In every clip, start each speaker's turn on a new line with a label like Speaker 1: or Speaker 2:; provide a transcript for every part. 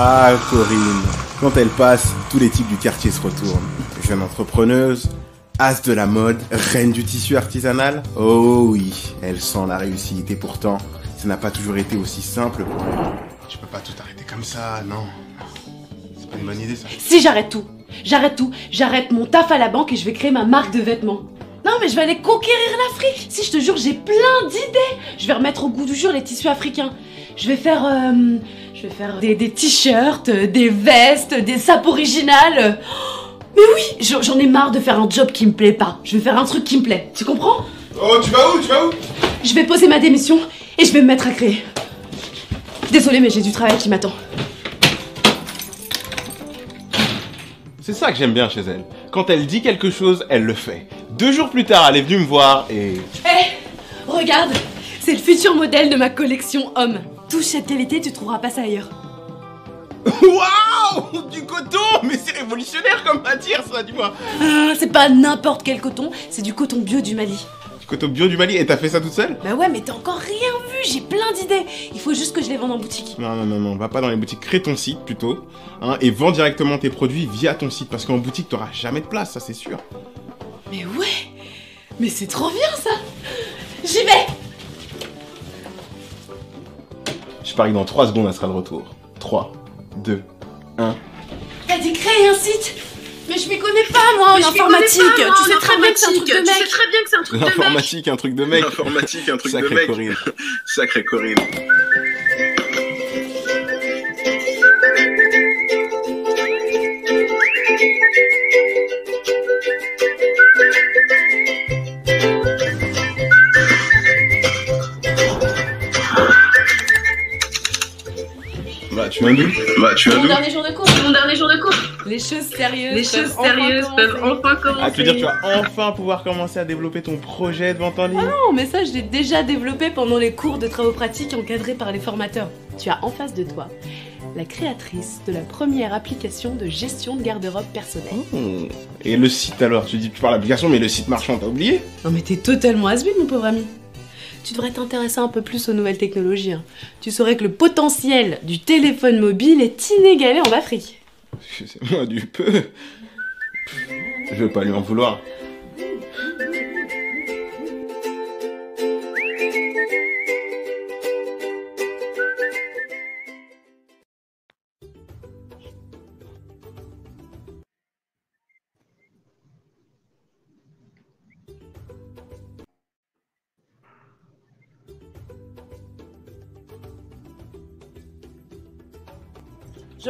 Speaker 1: Ah, Corinne. Quand elle passe, tous les types du quartier se retournent. Jeune entrepreneuse, as de la mode, reine du tissu artisanal. Oh oui, elle sent la réussite et pourtant, ça n'a pas toujours été aussi simple pour elle. Tu peux pas tout arrêter comme ça, non. C'est pas une bonne idée ça.
Speaker 2: Si j'arrête tout, j'arrête tout, j'arrête mon taf à la banque et je vais créer ma marque de vêtements. Non mais je vais aller conquérir l'Afrique. Si je te jure, j'ai plein d'idées. Je vais remettre au goût du jour les tissus africains. Je vais faire, euh, je vais faire des, des t-shirts, euh, des vestes, des sapes originales. Mais oui, j'en ai marre de faire un job qui me plaît pas. Je vais faire un truc qui me plaît. Tu comprends?
Speaker 1: Oh, tu vas où Tu vas où?
Speaker 2: Je vais poser ma démission et je vais me mettre à créer. Désolée, mais j'ai du travail qui m'attend.
Speaker 1: C'est ça que j'aime bien chez elle. Quand elle dit quelque chose, elle le fait. Deux jours plus tard, elle est venue me voir et...
Speaker 2: Hé, regarde, c'est le futur modèle de ma collection homme. Touche cette qualité, tu trouveras pas ça ailleurs.
Speaker 1: Waouh Du coton Mais c'est révolutionnaire comme matière ça, dis-moi
Speaker 2: Ah, c'est pas n'importe quel coton, c'est du coton bio du Mali.
Speaker 1: Du coton bio du Mali, et t'as fait ça toute seule?
Speaker 2: Bah ouais, mais t'as encore rien vu, j'ai plein d'idées. Il faut juste que je les vende en boutique.
Speaker 1: Non, non, non, non, va pas dans les boutiques, crée ton site plutôt, hein, et vends directement tes produits via ton site, parce qu'en boutique, t'auras jamais de place, ça c'est sûr.
Speaker 2: Mais ouais, mais c'est trop bien ça. J'y vais.
Speaker 1: Je parie que dans 3 secondes, elle sera de retour. 3, 2, 1.
Speaker 2: T'as dit créer un site Mais je m'y connais pas moi en informatique. tu sais très bien que c'est un truc de mec.
Speaker 3: très bien que c'est un truc
Speaker 1: L'informatique, un truc de mec.
Speaker 3: L'informatique, un truc
Speaker 1: Sacré
Speaker 3: de mec.
Speaker 1: Corinne.
Speaker 3: Sacré Corinne.
Speaker 1: Tu viens d'où
Speaker 3: Bah, tu as
Speaker 2: Mon dernier jour de cours.
Speaker 3: Mon dernier jour de cours.
Speaker 2: Les choses sérieuses.
Speaker 3: Les
Speaker 2: peuvent
Speaker 3: choses
Speaker 2: enfin
Speaker 3: sérieuses peuvent
Speaker 2: commencer.
Speaker 3: enfin commencer.
Speaker 1: Ah, tu veux dire que tu vas enfin pouvoir commencer à développer ton projet de vente en ligne
Speaker 2: Non, mais ça, je l'ai déjà développé pendant les cours de travaux pratiques encadrés par les formateurs. Tu as en face de toi la créatrice de la première application de gestion de garde-robe personnelle.
Speaker 1: Oh. Et le site alors Tu dis tu parles d'application, mais le site marchand, t'as oublié
Speaker 2: Non, mais t'es totalement has mon pauvre ami. Tu devrais t'intéresser un peu plus aux nouvelles technologies. hein. Tu saurais que le potentiel du téléphone mobile est inégalé en Afrique.
Speaker 1: Excusez-moi du peu. Je veux pas lui en vouloir.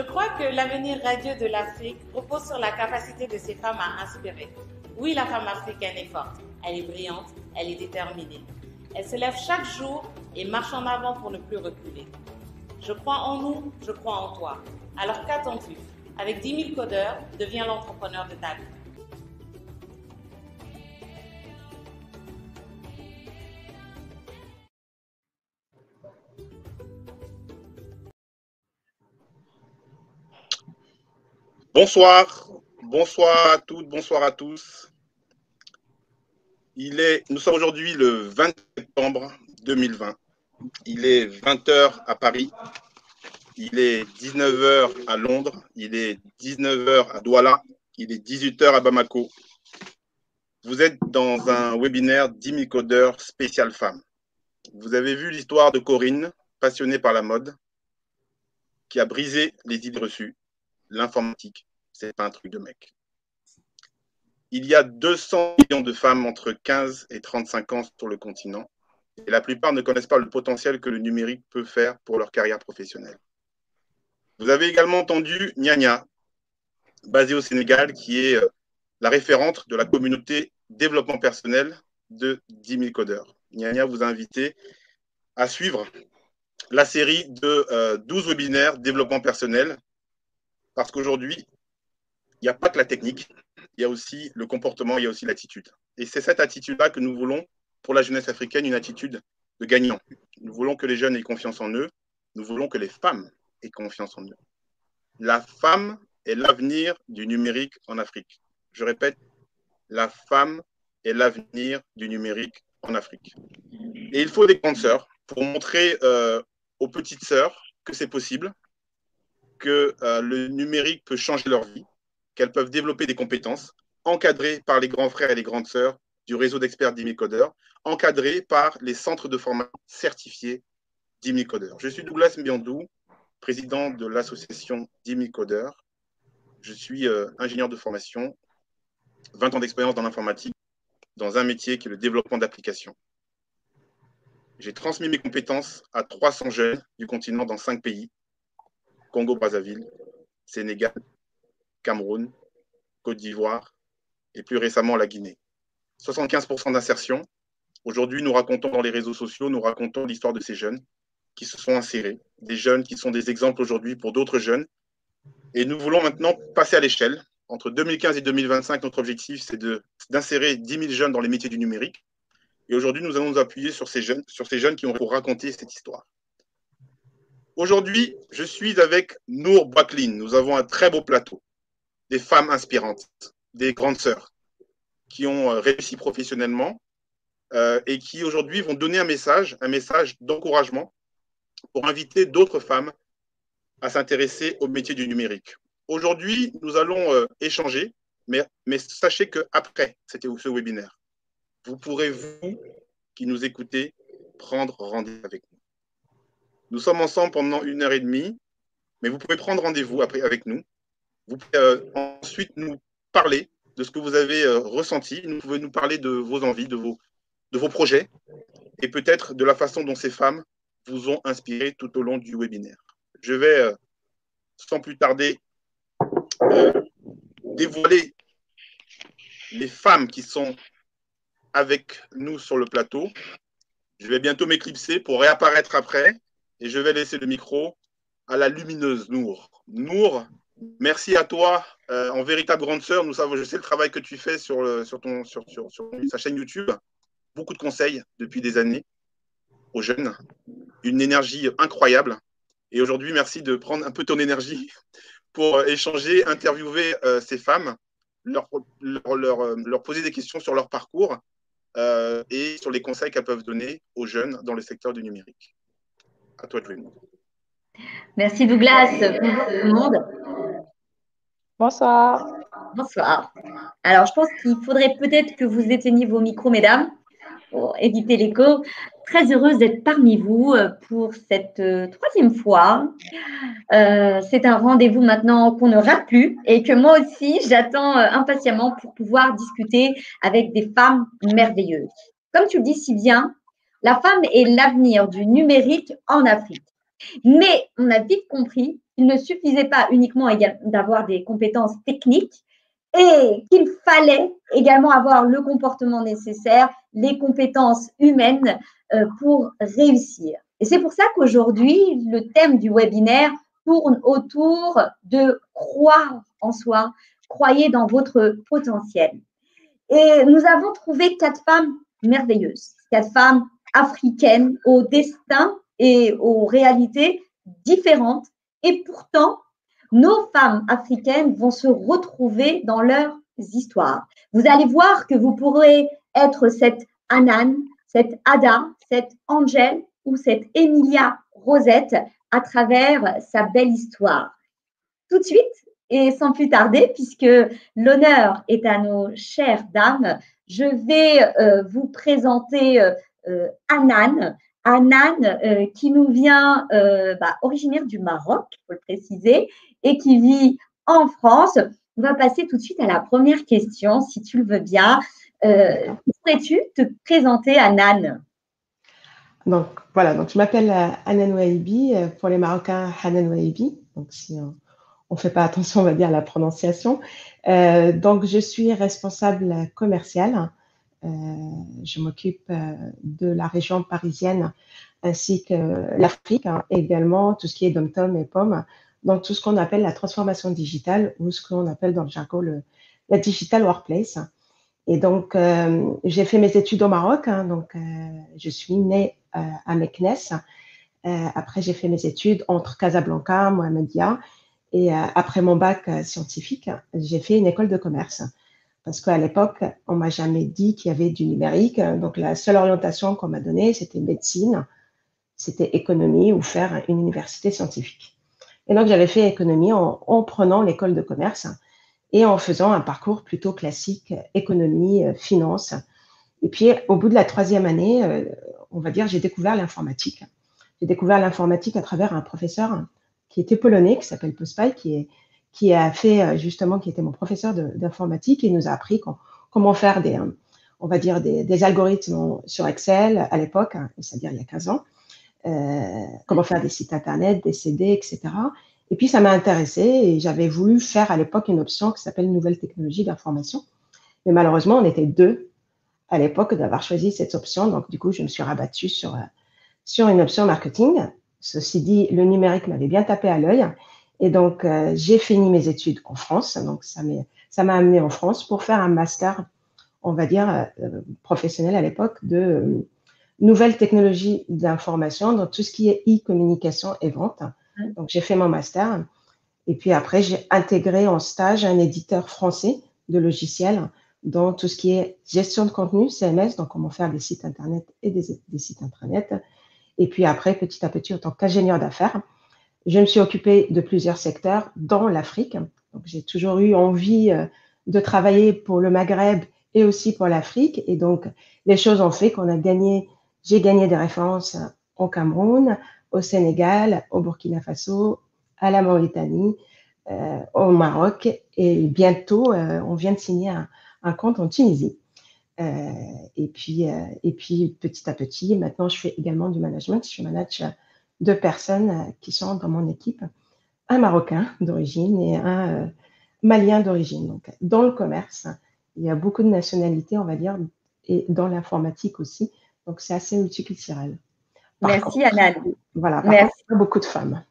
Speaker 4: Crois que l'avenir radieux de l'Afrique repose sur la capacité de ces femmes à inspirer. Oui, la femme africaine est forte, elle est brillante, elle est déterminée. Elle se lève chaque jour et marche en avant pour ne plus reculer. Je crois en nous, je crois en toi. Alors qu'attends-tu? Avec 10 000 codeurs, deviens l'entrepreneur de ta vie.
Speaker 5: Bonsoir, bonsoir à toutes, bonsoir à tous. Il est, nous sommes aujourd'hui le 20 septembre 2020. Il est 20h à Paris, il est 19h à Londres, il est 19h à Douala, il est 18h à Bamako. Vous êtes dans un webinaire 10 000 codeurs spécial femmes. Vous avez vu l'histoire de Corinne, passionnée par la mode, qui a brisé les idées reçues l'informatique, c'est pas un truc de mec. Il y a 200 millions de femmes entre 15 et 35 ans sur le continent, et la plupart ne connaissent pas le potentiel que le numérique peut faire pour leur carrière professionnelle. Vous avez également entendu Nyanya, basée au Sénégal, qui est euh, la référente de la communauté développement personnel de 10 000 codeurs. Nyanya vous a invité à suivre la série de euh, 12 webinaires développement personnel parce qu'aujourd'hui, il n'y a pas que la technique, il y a aussi le comportement, il y a aussi l'attitude. Et c'est cette attitude-là que nous voulons pour la jeunesse africaine, une attitude de gagnant. Nous voulons que les jeunes aient confiance en eux, nous voulons que les femmes aient confiance en eux. La femme est l'avenir du numérique en Afrique. Je répète, la femme est l'avenir du numérique en Afrique. Et il faut des grandes sœurs pour montrer euh, aux petites sœurs que c'est possible, que euh, le numérique peut changer leur vie, qu'elles peuvent développer des compétences, encadrées par les grands frères et les grandes sœurs du réseau d'experts d'Imicodeur, encadrées par les centres de formation certifiés d'Imicodeur. Je suis Douglas Mbiandou, président de l'association d'Imicodeur. Je suis euh, ingénieur de formation, 20 ans d'expérience dans l'informatique, dans un métier qui est le développement d'applications. J'ai transmis mes compétences à 300 jeunes du continent dans cinq pays Congo-Brazzaville, Sénégal, Cameroun, Côte d'Ivoire et plus récemment la Guinée. 75% d'insertion. Aujourd'hui, nous racontons dans les réseaux sociaux, nous racontons l'histoire de ces jeunes qui se sont insérés, des jeunes qui sont des exemples aujourd'hui pour d'autres jeunes. Et nous voulons maintenant passer à l'échelle. Entre 2015 et 2025, notre objectif, c'est d'insérer 10 000 jeunes dans les métiers du numérique. Et aujourd'hui, nous allons nous appuyer sur ces jeunes, sur ces jeunes qui ont pour raconter cette histoire. Aujourd'hui, je suis avec Nour Baklin. Nous avons un très beau plateau. Des femmes inspirantes, des grandes sœurs qui ont euh, réussi professionnellement euh, et qui aujourd'hui vont donner un message, un message d'encouragement pour inviter d'autres femmes à s'intéresser au métier du numérique. Aujourd'hui, nous allons euh, échanger, mais, mais sachez qu'après ce webinaire, vous pourrez, vous qui nous écoutez, prendre rendez-vous avec nous. Nous sommes ensemble pendant une heure et demie, mais vous pouvez prendre rendez-vous après avec nous. Vous pouvez euh, ensuite nous parler de ce que vous avez euh, ressenti. Vous pouvez nous parler de vos envies, de vos, de vos projets, et peut-être de la façon dont ces femmes vous ont inspiré tout au long du webinaire. Je vais, euh, sans plus tarder, dévoiler les femmes qui sont avec nous sur le plateau. Je vais bientôt m'éclipser pour réapparaître après et je vais laisser le micro à la lumineuse Nour. Nour, merci à toi, euh, en véritable grande sœur. Nous savons, je sais le travail que tu fais sur, sur, ton, sur, sur, sa chaîne YouTube. Beaucoup de conseils depuis des années aux jeunes. Une énergie incroyable. Et aujourd'hui, merci de prendre un peu ton énergie pour échanger, interviewer euh, ces femmes, leur, leur, leur, euh, poser des questions sur leur parcours euh, et sur les conseils qu'elles peuvent donner aux jeunes dans le secteur du numérique. À toi de
Speaker 6: Merci Douglas. Bonjour tout le monde.
Speaker 7: Bonsoir.
Speaker 6: Bonsoir. Alors, je pense qu'il faudrait peut-être que vous éteigniez vos micros, mesdames, pour éviter l'écho. Très heureuse d'être parmi vous euh, pour cette euh, troisième fois. Euh, c'est un rendez-vous maintenant qu'on ne rate plus et que moi aussi, j'attends impatiemment pour pouvoir discuter avec des femmes merveilleuses. Comme tu le dis si bien, la femme est l'avenir du numérique en Afrique. Mais on a vite compris qu'il ne suffisait pas uniquement d'avoir des compétences techniques et qu'il fallait également avoir le comportement nécessaire, les compétences humaines euh, pour réussir. Et c'est pour ça qu'aujourd'hui, le thème du webinaire tourne autour de croire en soi, croyez dans votre potentiel. Et nous avons trouvé quatre femmes merveilleuses, quatre femmes africaines au destin et aux réalités différentes. Et pourtant, nos femmes africaines vont se retrouver dans leurs histoires. Vous allez voir que vous pourrez être cette Anan, cette Ada, cette Angèle ou cette Emilia Rosette à travers sa belle histoire. Tout de suite, et sans plus tarder, puisque l'honneur est à nos chères dames, je vais euh, vous présenter euh, euh, Anan. Anan euh, qui nous vient euh, bah, originaire du Maroc, il faut le préciser, et qui vit en France. On va passer tout de suite à la première question, si tu le veux bien. Pourrais-tu te présenter, Anan
Speaker 7: Donc voilà, donc je m'appelle Anan Wahibi, pour les Marocains, Hanan Wahibi. Donc si on ne fait pas attention, on va dire, la prononciation. donc je suis responsable commerciale euh, je m'occupe euh, de la région parisienne ainsi que l'Afrique, hein, également tout ce qui est dom-tom et pomme, donc tout ce qu'on appelle la transformation digitale ou ce qu'on appelle dans le jargon le, la digital workplace. Et donc, euh, j'ai fait mes études au Maroc, hein, donc je suis née à Meknes. après, j'ai fait mes études entre Casablanca, Mohamedia, et après mon bac scientifique, j'ai fait une école de commerce parce qu'à l'époque, on m'a jamais dit qu'il y avait du numérique. Donc, la seule orientation qu'on m'a donnée, c'était médecine, c'était économie ou faire une université scientifique. Et donc, j'avais fait économie en, en prenant l'école de commerce et en faisant un parcours plutôt classique, économie, euh, finance. Et puis, au bout de la troisième année, euh, on va dire, j'ai découvert l'informatique. J'ai découvert l'informatique à travers un professeur qui était polonais, qui s'appelle Pospaj, qui, est, qui a fait euh, justement, qui était mon professeur d'informatique et nous a appris com- comment faire des, euh, on va dire, des, algorithmes sur Excel à l'époque, hein, c'est-à-dire il y a 15 ans, euh, comment faire des sites internet, des CD, etc. Et puis ça m'a intéressée et j'avais voulu faire à l'époque une option qui s'appelle Nouvelles technologies d'information. Mais malheureusement, on était deux à l'époque d'avoir choisi cette option. Donc du coup, je me suis rabattue sur, sur une option marketing. Ceci dit, le numérique m'avait bien tapé à l'œil. Et donc, euh, j'ai fini mes études en France. Donc, ça m'a amené en France pour faire un master, on va dire, euh, professionnel à l'époque de euh, nouvelles technologies d'information dans tout ce qui est e-communication et vente. Donc, j'ai fait mon master. Et puis après, j'ai intégré en stage un éditeur français de logiciels dans tout ce qui est gestion de contenu, CMS, donc comment faire des sites Internet et des, des sites Intranet. Et puis après, petit à petit, en tant qu'ingénieur d'affaires, je me suis occupée de plusieurs secteurs dans l'Afrique. J'ai toujours eu envie euh, de travailler pour le Maghreb et aussi pour l'Afrique. Et donc, les choses ont fait qu'on a gagné, j'ai gagné des références au Cameroun, au Sénégal, au Burkina Faso, à la Mauritanie, euh, au Maroc. Et bientôt, euh, on vient de signer un, compte en Tunisie. Euh, et, puis, euh, et puis, petit à petit, maintenant, je fais également du management. Je manage deux personnes euh, qui sont dans mon équipe, un Marocain d'origine et un euh, Malien d'origine. Donc, dans le commerce, il y a beaucoup de nationalités, on va dire, et dans l'informatique aussi. Donc, c'est assez multiculturel. Par
Speaker 6: Merci,
Speaker 7: contre,
Speaker 6: Anan.
Speaker 7: Voilà, par
Speaker 6: Merci.
Speaker 7: contre, il y a beaucoup de femmes.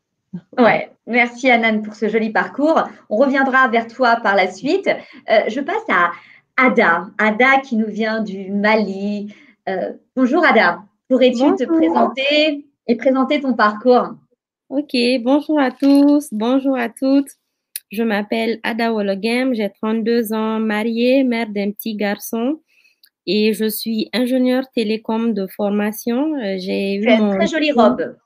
Speaker 6: Ouais, merci Anan pour ce joli parcours. On reviendra vers toi par la suite. Euh, je passe à Ada. Ada qui nous vient du Mali. Euh, bonjour Ada. Pourrais-tu te présenter? Et présenter ton parcours
Speaker 8: Ok, bonjour à tous, bonjour à toutes. Je m'appelle Ada Wologem, j'ai 32 ans, mariée, mère d'un petit garçon et je suis ingénieure télécom de formation. Euh, J'ai eu
Speaker 6: une
Speaker 8: mon
Speaker 6: très jolie robe.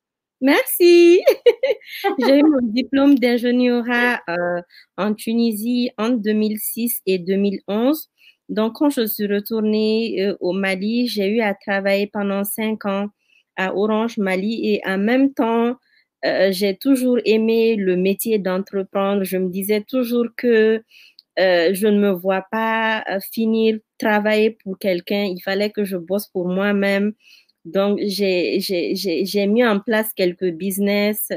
Speaker 8: Merci. J'ai eu mon diplôme d'ingénierat euh, en Tunisie en 2006 et 2011. Donc, quand je suis retournée euh, au Mali, j'ai eu à travailler pendant cinq ans à Orange Mali et en même temps, euh, j'ai toujours aimé le métier d'entreprendre. Je me disais toujours que euh, je ne me vois pas euh, finir travailler pour quelqu'un. Il fallait que je bosse pour moi-même. Donc, j'ai mis en place quelques business.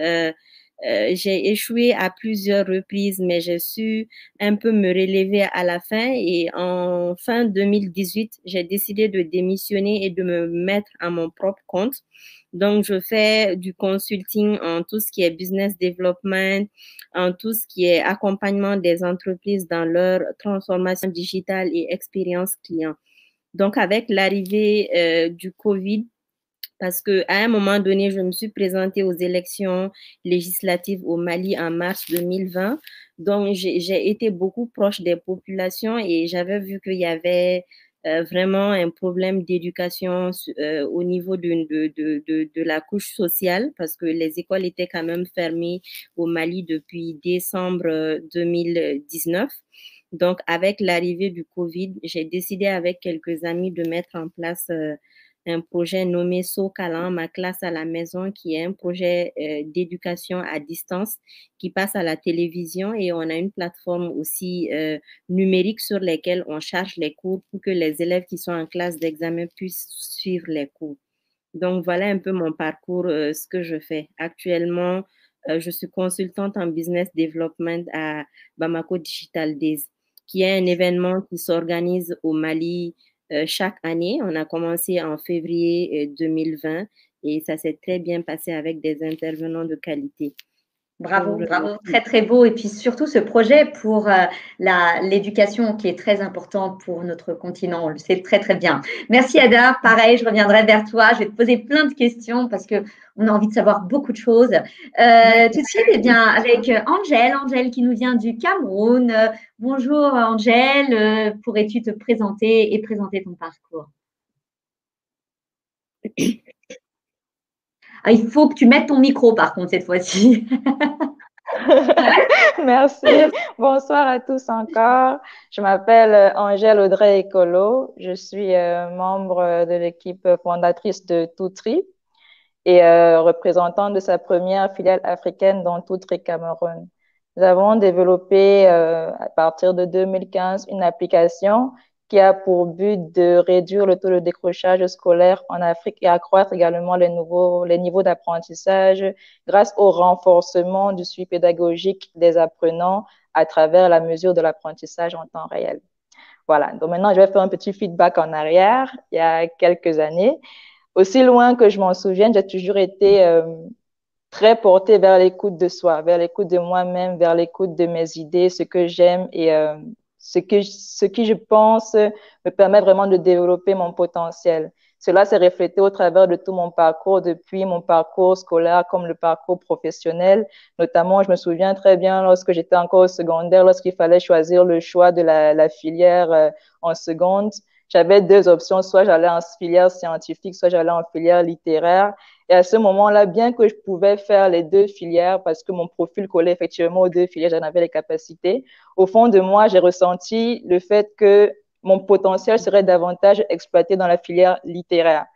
Speaker 8: Euh, j'ai échoué à plusieurs reprises, mais j'ai su un peu me relever à la fin. Et en fin 2018, j'ai décidé de démissionner et de me mettre à mon propre compte. Donc, je fais du consulting en tout ce qui est business development, en tout ce qui est accompagnement des entreprises dans leur transformation digitale et expérience client. Donc, avec l'arrivée euh, du COVID, parce que à un moment donné, je me suis présentée aux élections législatives au Mali en mars 2020. Donc, j'ai été beaucoup proche des populations et j'avais vu qu'il y avait euh, vraiment un problème d'éducation euh, au niveau de, de, de, de, la couche sociale parce que les écoles étaient quand même fermées au Mali depuis décembre euh, 2019. Donc, avec l'arrivée du Covid, j'ai décidé avec quelques amis de mettre en place euh, un projet nommé SoCalan, ma classe à la maison, qui est un projet euh, d'éducation à distance qui passe à la télévision et on a une plateforme aussi euh, numérique sur laquelle on charge les cours pour que les élèves qui sont en classe d'examen puissent suivre les cours. Donc voilà un peu mon parcours, euh, ce que je fais. Actuellement, je suis consultante en business development à Bamako Digital Days, qui est un événement qui s'organise au Mali chaque année. On a commencé en février 2020 et ça s'est très bien passé avec des intervenants de qualité.
Speaker 6: Bravo, bravo, très très beau. Et puis surtout ce projet pour euh, l'éducation qui est très importante pour notre continent, on le sait très très bien. Merci Ada, pareil, je reviendrai vers toi. Je vais te poser plein de questions parce que on a envie de savoir beaucoup de choses. Euh, tout de suite, eh bien, avec Angèle, Angèle qui nous vient du Cameroun. Euh, bonjour Angèle, euh, pourrais-tu te présenter et présenter ton parcours? ah, Il faut que tu mettes ton micro par contre cette fois-ci.
Speaker 9: Merci. Bonsoir à tous encore. Je m'appelle Angèle Audrey Ecolo. Je suis euh, membre de l'équipe fondatrice de Toutri et euh, représentante de sa première filiale africaine dans Toutri Cameroun. Nous avons développé euh, à partir de 2015 une application qui a pour but de réduire le taux de décrochage scolaire en Afrique et accroître également les, nouveaux, les niveaux d'apprentissage grâce au renforcement du suivi pédagogique des apprenants à travers la mesure de l'apprentissage en temps réel. Voilà, donc maintenant je vais faire un petit feedback en arrière, il y a quelques années. Aussi loin que je m'en souvienne, j'ai toujours été euh, très portée vers l'écoute de soi, vers l'écoute de moi-même, vers l'écoute de mes idées, ce que j'aime et euh, ce, que, ce qui, je pense, me permet vraiment de développer mon potentiel. Cela s'est reflété au travers de tout mon parcours, depuis mon parcours scolaire comme le parcours professionnel. Notamment, je me souviens très bien lorsque j'étais encore au secondaire, lorsqu'il fallait choisir le choix de la, la filière euh, en seconde. J'avais deux options, soit j'allais en filière scientifique, soit j'allais en filière littéraire. Et à ce moment-là, bien que je pouvais faire les deux filières parce que mon profil collait effectivement aux deux filières, j'en avais les capacités, au fond de moi, j'ai ressenti le fait que mon potentiel serait davantage exploité dans la filière littéraire.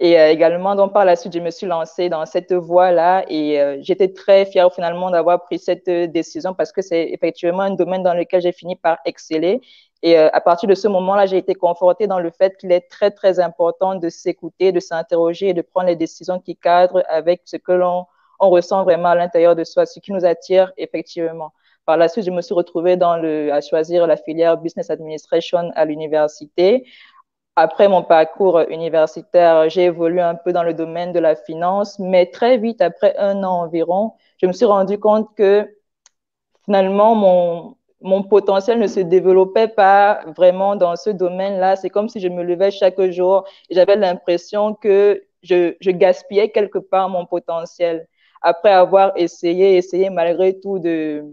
Speaker 9: Et euh, également, donc par la suite, je me suis lancée dans cette voie-là et euh, j'étais très fière finalement d'avoir pris cette décision parce que c'est effectivement un domaine dans lequel j'ai fini par exceller et euh, à partir de ce moment-là, j'ai été confortée dans le fait qu'il est très, très important de s'écouter, de s'interroger et de prendre les décisions qui cadrent avec ce que l'on on ressent vraiment à l'intérieur de soi, ce qui nous attire effectivement. Par la suite, je me suis retrouvée dans le, à choisir la filière Business Administration à l'université. Après mon parcours universitaire, j'ai évolué un peu dans le domaine de la finance, mais très vite, après un an environ, je me suis rendu compte que finalement, mon, mon potentiel ne se développait pas vraiment dans ce domaine-là. C'est comme si je me levais chaque jour et j'avais l'impression que je, je, gaspillais quelque part mon potentiel. Après avoir essayé, essayé malgré tout de,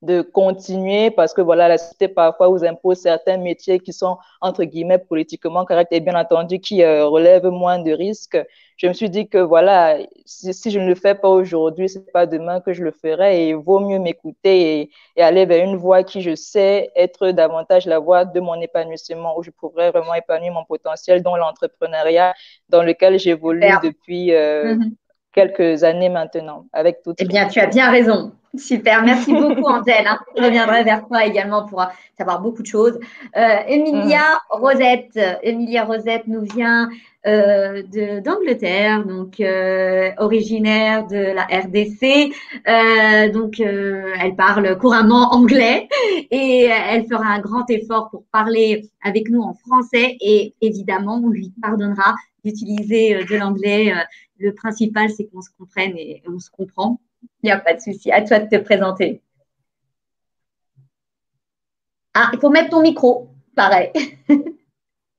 Speaker 9: de continuer parce que voilà, la société parfois vous impose certains métiers qui sont entre guillemets politiquement corrects et bien entendu qui euh, relèvent moins de risques. Je me suis dit que voilà, si, si je ne le fais pas aujourd'hui, c'est pas demain que je le ferai et il vaut mieux m'écouter et, et, aller vers une voie qui je sais être davantage la voie de mon épanouissement où je pourrais vraiment épanouir mon potentiel dans l'entrepreneuriat dans lequel j'évolue depuis euh, mm -hmm. quelques années maintenant avec tout.
Speaker 6: Eh bien, tu as bien raison. Super, merci beaucoup Angèle. Hein. Je reviendrai vers toi également pour savoir beaucoup de choses. Euh, Emilia mmh. Rosette, Emilia Rosette nous vient euh, d'Angleterre, donc euh, originaire de la RDC. Euh, donc, euh, elle parle couramment anglais et elle fera un grand effort pour parler avec nous en français et évidemment, on lui pardonnera d'utiliser de l'anglais. Le principal, c'est qu'on se comprenne et on se comprend. Il n'y a pas de souci. À toi de te présenter. Ah, il faut mettre ton micro. Pareil.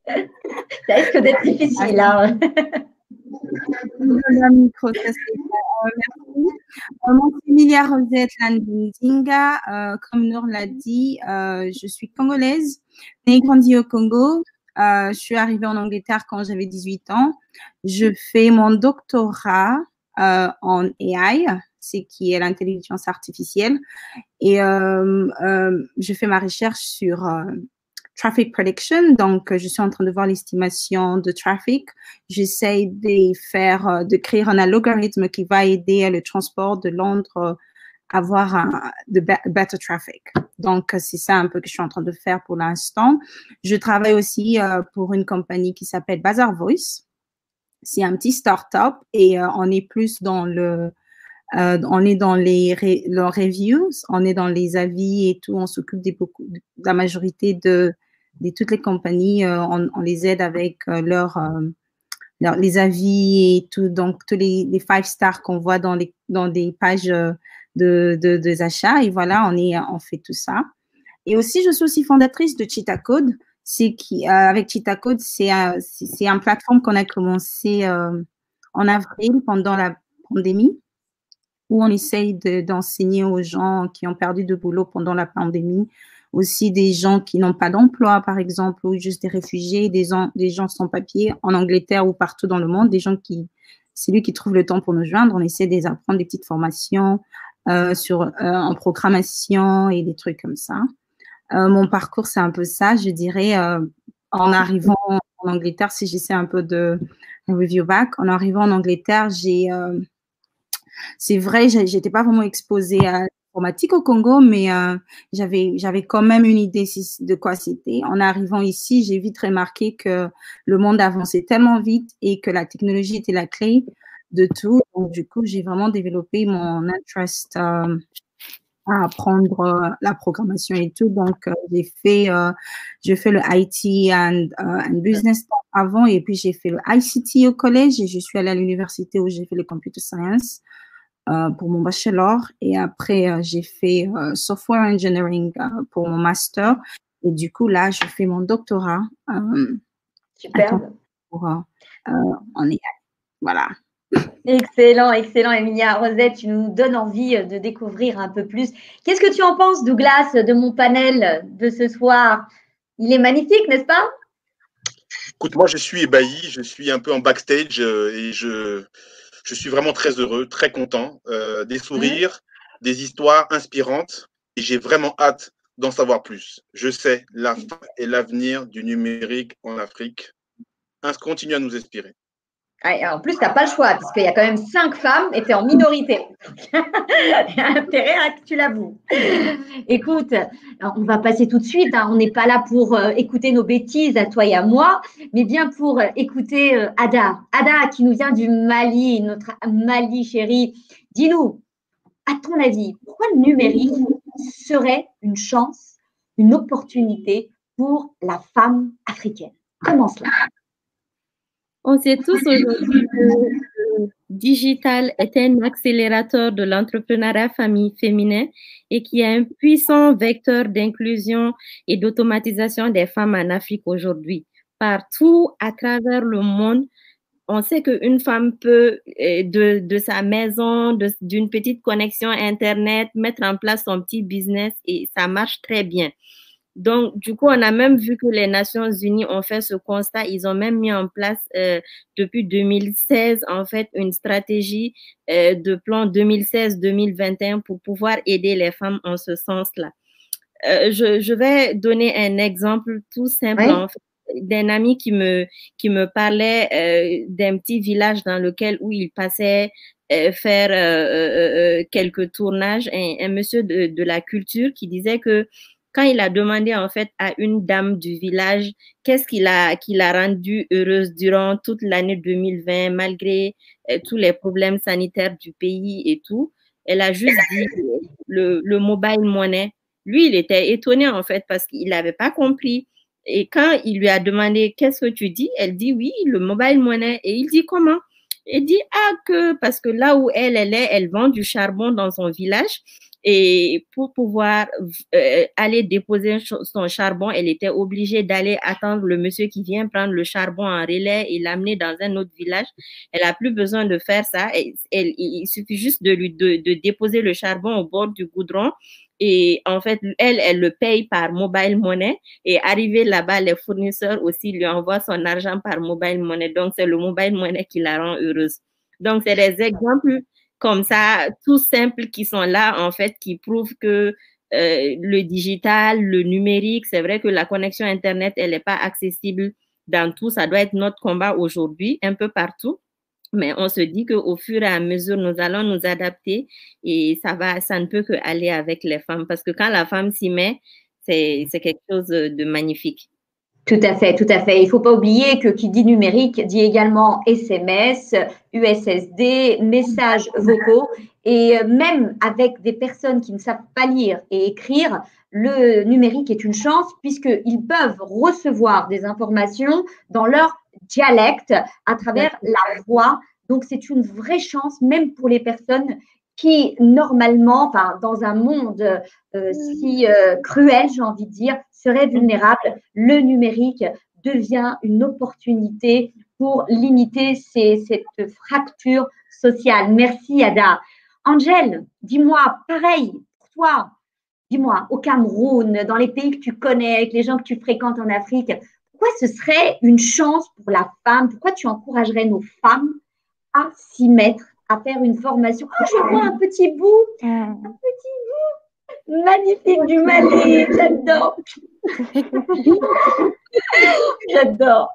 Speaker 6: ça risque d'être difficile. Hein.
Speaker 10: Le micro, ça euh, merci. Mon Emilia Rosette Landinzinga, euh, comme Nour l'a dit, euh, je suis congolaise, née et grandie au Congo. Je suis arrivée en Angleterre quand j'avais 18 ans. Je fais mon doctorat en AI, c'est qui est l'intelligence artificielle. Et euh, euh, je fais ma recherche sur euh, traffic prediction. Donc, je suis en train de voir l'estimation de trafic. J'essaie de faire, de créer un algorithme qui va aider le transport de Londres à avoir un, de better traffic. Donc, c'est ça un peu que je suis en train de faire pour l'instant. Je travaille aussi pour une compagnie qui s'appelle Bazaar Voice. C'est un petit start-up et on est plus dans le euh, on est dans les, reviews, on est dans les avis et tout, on s'occupe de, beaucoup, la majorité de, toutes les compagnies, euh, on, les aide avec euh, leur, euh, leur, les avis et tout, donc tous les, five stars qu'on voit dans, les, dans des pages de, de, achats et voilà, on, est, on fait tout ça. Et aussi, je suis aussi fondatrice de Cheetah Code, c'est qui, avec Cheetah Code, c'est c'est un plateforme qu'on a commencé en avril pendant la pandémie où on essaye d'enseigner aux gens qui ont perdu de boulot pendant la pandémie, aussi des gens qui n'ont pas d'emploi, par exemple, ou juste des réfugiés, des, gens, sans papier en Angleterre ou partout dans le monde, des gens qui, c'est lui qui trouve le temps pour nous joindre. On essaie de apprendre des petites formations euh, sur, euh, en programmation et des trucs comme ça. Euh, mon parcours, c'est un peu ça, je dirais, euh, en arrivant en Angleterre, si j'essaie un peu de review back, en arrivant en Angleterre, j'ai, euh, c'est vrai, j'étais pas vraiment exposée à l'informatique au Congo, mais euh, j'avais, j'avais quand même une idée de quoi c'était. En arrivant ici, j'ai vite remarqué que le monde avançait tellement vite et que la technologie était la clé de tout. Du coup, j'ai vraiment développé mon interest euh, à apprendre euh, la programmation et tout. Donc, j'ai fait, j'ai fait le IT and, and business avant et puis j'ai fait le ICT au collège et je suis allée à l'université où j'ai fait le computer science pour mon bachelor et après euh, j'ai fait euh, software engineering euh, pour mon master et du coup là je fais mon doctorat euh,
Speaker 6: Superbe.
Speaker 10: pour, euh, euh, en AI. Voilà.
Speaker 6: Excellent, excellent, Emilia. Rosette, tu nous donnes envie euh, de découvrir un peu plus. Qu'est-ce que tu en penses, Douglas, de mon panel de ce soir? Il est magnifique, n'est-ce pas?
Speaker 5: Écoute, moi, je suis ébahi, je suis un peu en backstage euh, et je, je suis vraiment très heureux, très content. Euh, des sourires, des histoires inspirantes et j'ai vraiment hâte d'en savoir plus. Je sais la fin et l'avenir du numérique en Afrique. Continue à nous inspirer.
Speaker 6: Ah, En plus, tu n'as pas le choix, puisqu'il y a quand même cinq femmes et tu es en minorité. Intérêt à que tu l'avoues. Écoute, on va passer tout de suite. hein. On n'est pas là pour euh, écouter nos bêtises à toi et à moi, mais bien pour euh, écouter euh, Ada. Ada, qui nous vient du Mali, notre Mali chéri. Dis-nous, à ton avis, pourquoi le numérique serait une chance, une opportunité pour la femme africaine? Comment cela
Speaker 8: On sait tous aujourd'hui que le digital est un accélérateur de l'entrepreneuriat famille féminin et qui est un puissant vecteur d'inclusion et d'automatisation des femmes en Afrique aujourd'hui. Partout à travers le monde, on sait qu'une femme peut, euh, de, sa maison, d'une petite connexion Internet, mettre en place son petit business et ça marche très bien. Donc, du coup, on a même vu que les Nations Unies ont fait ce constat. Ils ont même mis en place euh, depuis 2016, en fait, une stratégie euh, de plan 2016-2021 pour pouvoir aider les femmes en ce sens-là. Euh, je, je vais donner un exemple tout simple
Speaker 6: Oui.
Speaker 8: en fait, d'un ami qui me, qui me parlait euh, d'un petit village dans lequel où il passait euh, faire euh, euh, euh, quelques tournages. Un, un monsieur de, de la culture qui disait que quand il a demandé en fait à une dame du village qu'est-ce qui l'a qui l'a rendue heureuse durant toute l'année 2020 malgré euh, tous les problèmes sanitaires du pays et tout, elle a juste dit le, le mobile money. Lui, il était étonné en fait parce qu'il n'avait pas compris. Et quand il lui a demandé qu'est-ce que tu dis, elle dit oui, le mobile money. Et il dit comment? Il dit ah que parce que là où elle, elle est, elle vend du charbon dans son village. Et pour pouvoir euh, aller déposer son charbon, elle était obligée d'aller attendre le monsieur qui vient prendre le charbon en relais et l'amener dans un autre village. Elle a plus besoin de faire ça. Il suffit juste de de, de déposer le charbon au bord du goudron. Et en fait, elle, elle le paye par mobile money. Et arrivé là-bas, les fournisseurs aussi lui envoient son argent par mobile money. Donc, c'est le mobile money qui la rend heureuse. Donc, c'est des exemples comme ça, tout simples, qui sont là, en fait, qui prouvent que euh, le digital, le numérique, c'est vrai que la connexion Internet, elle n'est pas accessible dans tout. Ça doit être notre combat aujourd'hui, un peu partout. Mais on se dit qu'au fur et à mesure, nous allons nous adapter et ça va, ça ne peut que aller avec les femmes parce que quand la femme s'y met, c'est quelque chose de magnifique.
Speaker 6: Tout à fait, tout à fait. Il ne faut pas oublier que qui dit numérique dit également SMS, USSD, messages vocaux. Et euh, même avec des personnes qui ne savent pas lire et écrire, le numérique est une chance puisqu'ils peuvent recevoir des informations dans leur dialecte à travers la voix. Donc, c'est une vraie chance, même pour les personnes qui, normalement, enfin, dans un monde euh, si euh, cruel, j'ai envie de dire, seraient vulnérables. Le numérique devient une opportunité pour limiter ces, cette fracture sociale. Merci, Ada. Angèle, dis-moi, pareil pour toi, dis-moi, au Cameroun, dans les pays que tu connais, avec les gens que tu fréquentes en Afrique, pourquoi ce serait une chance pour la femme? Pourquoi tu encouragerais nos femmes à s'y mettre à faire une formation. Oh, je vois un petit bout, un petit bout magnifique du Mali, j'adore. j'adore.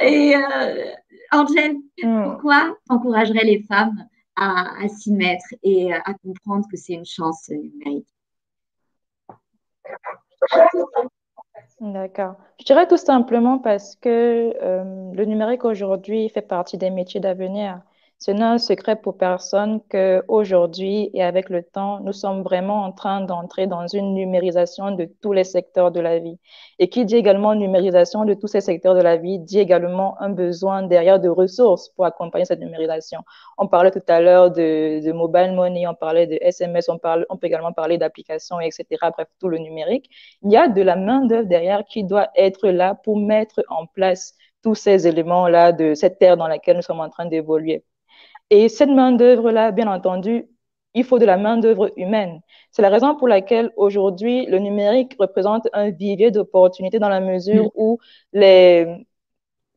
Speaker 6: Et euh, Angèle, pourquoi encouragerais les femmes à, à s'y mettre et à comprendre que c'est une chance numérique?
Speaker 9: D'accord. Je dirais tout simplement parce que euh, le numérique aujourd'hui fait partie des métiers d'avenir. Ce n'est un secret pour personne qu'aujourd'hui et avec le temps, nous sommes vraiment en train d'entrer dans une numérisation de tous les secteurs de la vie. Et qui dit également numérisation de tous ces secteurs de la vie, dit également un besoin derrière de ressources pour accompagner cette numérisation. On parlait tout à l'heure de, de, mobile money, on parlait de SMS, on, parle, on peut également parler d'applications, etc. Bref, tout le numérique. Il y a de la main-d'œuvre derrière qui doit être là pour mettre en place tous ces éléments-là de cette terre dans laquelle nous sommes en train d'évoluer. Et cette main-d'œuvre-là, bien entendu, il faut de la main-d'œuvre humaine. C'est la raison pour laquelle aujourd'hui, le numérique représente un vivier d'opportunités dans la mesure mm. où les,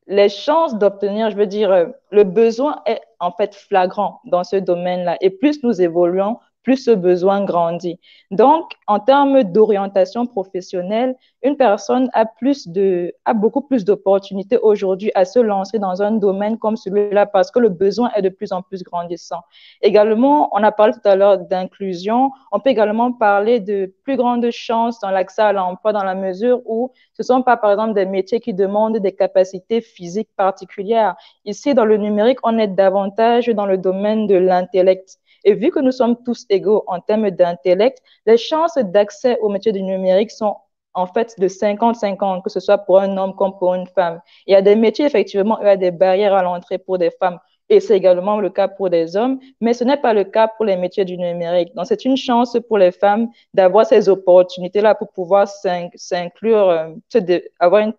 Speaker 9: les chances d'obtenir, je veux dire, le besoin est en fait flagrant dans ce domaine-là. Et plus nous évoluons, plus ce besoin grandit. Donc, en termes d'orientation professionnelle, une personne a plus de, a beaucoup plus d'opportunités aujourd'hui à se lancer dans un domaine comme celui-là parce que le besoin est de plus en plus grandissant. Également, on a parlé tout à l'heure d'inclusion. On peut également parler de plus grandes chances dans l'accès à l'emploi dans la mesure où ce sont pas, par exemple, des métiers qui demandent des capacités physiques particulières. Ici, dans le numérique, on est davantage dans le domaine de l'intellect. Et vu que nous sommes tous égaux en termes d'intellect, les chances d'accès au métier du numérique sont en fait de 50-50, que ce soit pour un homme comme pour une femme. Il y a des métiers, effectivement, où il y a des barrières à l'entrée pour des femmes. Et c'est également le cas pour des hommes, mais ce n'est pas le cas pour les métiers du numérique. Donc, c'est une chance pour les femmes d'avoir ces opportunités-là pour pouvoir s'inclure, euh, avoir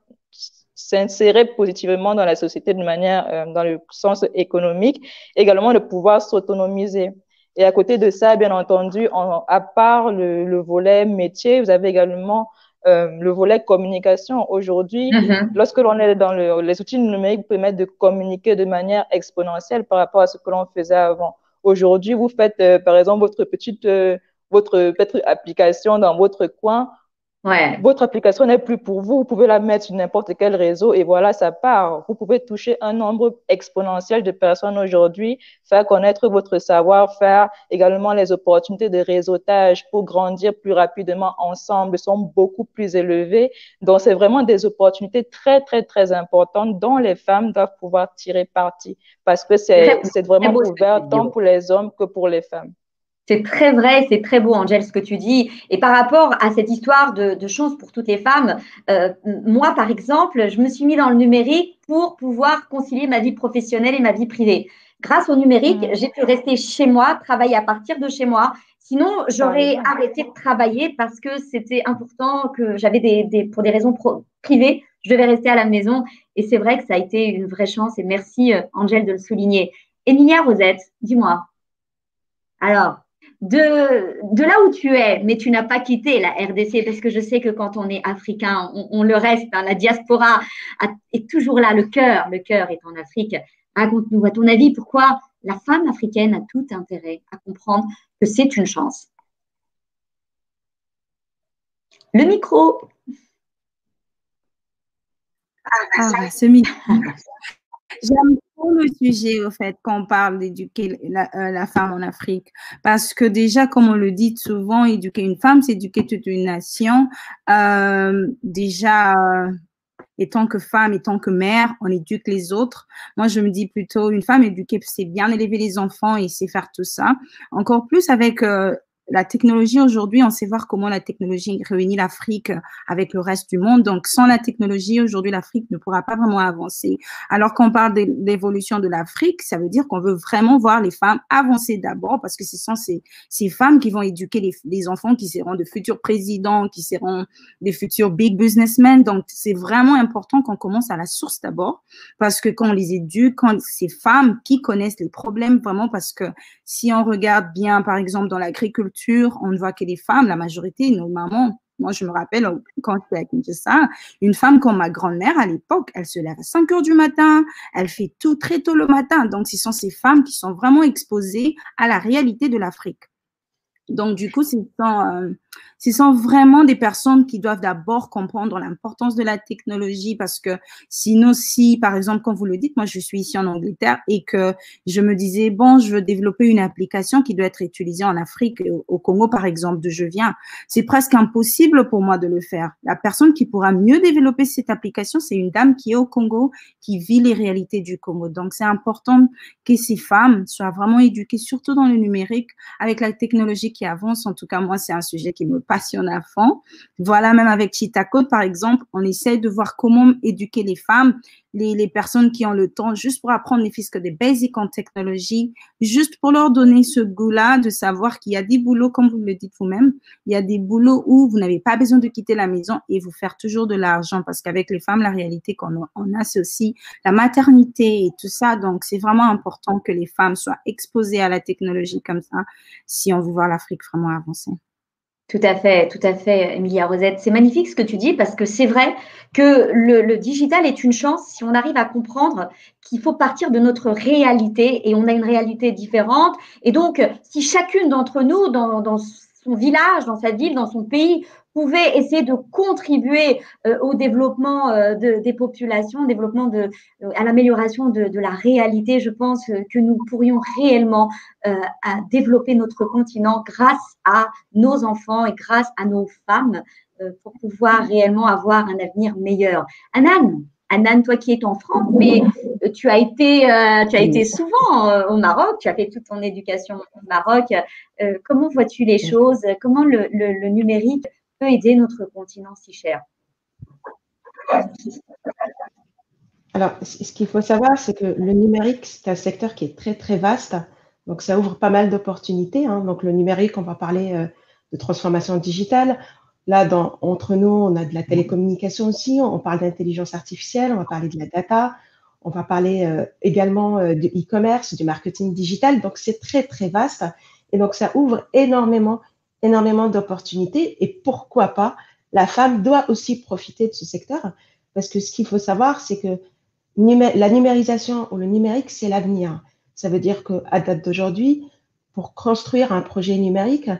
Speaker 9: s'insérer positivement dans la société de manière, euh, dans le sens économique, également de pouvoir s'autonomiser. Et à côté de ça, bien entendu, à part le, le, volet métier, vous avez également euh, le volet communication. Aujourd'hui, mm-hmm. lorsque l'on est dans le, les outils numériques permettent de communiquer de manière exponentielle par rapport à ce que l'on faisait avant. Aujourd'hui, vous faites, euh, par exemple, votre petite, euh, votre petite application dans votre coin.
Speaker 6: Ouais.
Speaker 9: Votre application n'est plus pour vous. Vous pouvez la mettre sur n'importe quel réseau et voilà, ça part. Vous pouvez toucher un nombre exponentiel de personnes aujourd'hui, faire connaître votre savoir-faire, également les opportunités de réseautage pour grandir plus rapidement ensemble sont beaucoup plus élevées. Donc, c'est vraiment des opportunités très, très, très importantes dont les femmes doivent pouvoir tirer parti parce que c'est vraiment ouvert tant pour les hommes que pour les femmes.
Speaker 6: C'est très vrai, c'est très beau, Angèle, ce que tu dis. Et par rapport à cette histoire de, de chance pour toutes les femmes, euh, moi, par exemple, je me suis mis dans le numérique pour pouvoir concilier ma vie professionnelle et ma vie privée. Grâce au numérique, mmh. j'ai pu rester chez moi, travailler à partir de chez moi. Sinon, j'aurais arrêté de travailler parce que c'était important que j'avais des, des, pour des raisons privées, je devais rester à la maison. Et c'est vrai que ça a été une vraie chance. Et merci, euh, Angèle, de le souligner. Emilia Rosette, dis-moi. Alors, de, de là où tu es, mais tu n'as pas quitté la RDC, parce que je sais que quand on est africain, on, on le reste, hein, la diaspora est toujours là, le cœur, le cœur est en Afrique. Raconte-nous, à ton avis, pourquoi la femme africaine a tout intérêt à comprendre que c'est une chance? Le micro.
Speaker 10: Ah, ah ce micro. J'aime le sujet, au fait, quand on parle d'éduquer la, euh, la, femme en Afrique. Parce que déjà, comme on le dit souvent, éduquer une femme, c'est éduquer toute une nation. Euh, déjà, étant que femme, étant que mère, on éduque les autres. Moi, je me dis plutôt, une femme éduquée, c'est bien élever les enfants et c'est faire tout ça. Encore plus avec euh, la technologie aujourd'hui, on sait voir comment la technologie réunit l'Afrique avec le reste du monde. Donc, sans la technologie, aujourd'hui, l'Afrique ne pourra pas vraiment avancer. Alors qu'on parle de l'évolution de l'Afrique, ça veut dire qu'on veut vraiment voir les femmes avancer d'abord parce que ce sont ces, ces femmes qui vont éduquer les, les, enfants qui seront de futurs présidents, qui seront des futurs big businessmen. Donc, c'est vraiment important qu'on commence à la source d'abord parce que quand on les éduque, quand ces femmes qui connaissent les problèmes vraiment parce que si on regarde bien, par exemple, dans l'agriculture, on voit que les femmes, la majorité, nos mamans, Moi, je me rappelle quand j'étais à Kinshasa, une femme comme ma grand-mère à l'époque, elle se lève à 5 heures du matin, elle fait tout très tôt le matin. Donc, ce sont ces femmes qui sont vraiment exposées à la réalité de l'Afrique. Donc, du coup, ce sont, euh, ce sont vraiment des personnes qui doivent d'abord comprendre l'importance de la technologie parce que sinon, si, par exemple, comme vous le dites, moi, je suis ici en Angleterre et que je me disais, bon, je veux développer une application qui doit être utilisée en Afrique, au, Congo, par exemple, d'où je viens, c'est presque impossible pour moi de le faire. La personne qui pourra mieux développer cette application, c'est une dame qui est au Congo, qui vit les réalités du Congo. Donc, c'est important que ces femmes soient vraiment éduquées, surtout dans le numérique, avec la technologie qui avance. En tout cas, moi, c'est un sujet qui me passionne à fond. Voilà, même avec Cheetah Code, par exemple, on essaie de voir comment éduquer les femmes, les, personnes qui ont le temps, juste pour apprendre les que des basics en technologie, juste pour leur donner ce goût-là de savoir qu'il y a des boulots, comme vous le dites vous-même, il y a des boulots où vous n'avez pas besoin de quitter la maison et vous faire toujours de l'argent parce qu'avec les femmes, la réalité qu'on a, on a, c'est aussi la maternité et tout ça. Donc, c'est vraiment important que les femmes soient exposées à la technologie comme ça si on veut voir vraiment.
Speaker 6: Tout à fait, tout à fait, Emilia Rosette. C'est magnifique ce que tu dis parce que c'est vrai que le, le, digital est une chance si on arrive à comprendre qu'il faut partir de notre réalité et on a une réalité différente. Et donc, si chacune d'entre nous, dans, dans son village, dans sa ville, dans son pays, pouvait essayer de contribuer euh, au développement euh, de, des populations, développement de, euh, à l'amélioration de, de, la réalité, je pense que nous pourrions réellement euh, à développer notre continent grâce à nos enfants et grâce à nos femmes euh, pour pouvoir réellement avoir un avenir meilleur. Anan, Anan, toi qui es en France, mais tu as été, euh, tu as été souvent euh, au Maroc, tu as fait toute ton éducation au Maroc. Euh, comment vois-tu les choses? Comment le, le, le, numérique aider notre continent si cher
Speaker 7: Alors, ce qu'il faut savoir, c'est que le numérique, c'est un secteur qui est très, très vaste. Donc, ça ouvre pas mal d'opportunités. Hein. Donc, le numérique, on va parler de transformation digitale. Là, entre nous, on a de la télécommunication aussi, on parle d'intelligence artificielle, on va parler de la data, on va parler euh, également euh, du e-commerce, du marketing digital. Donc, c'est très, très vaste. Et donc, ça ouvre énormément, énormément d'opportunités. Et pourquoi pas, la femme doit aussi profiter de ce secteur. Parce que ce qu'il faut savoir, c'est que la numérisation ou le numérique, c'est l'avenir. Ça veut dire qu'à date d'aujourd'hui, pour construire un projet numérique,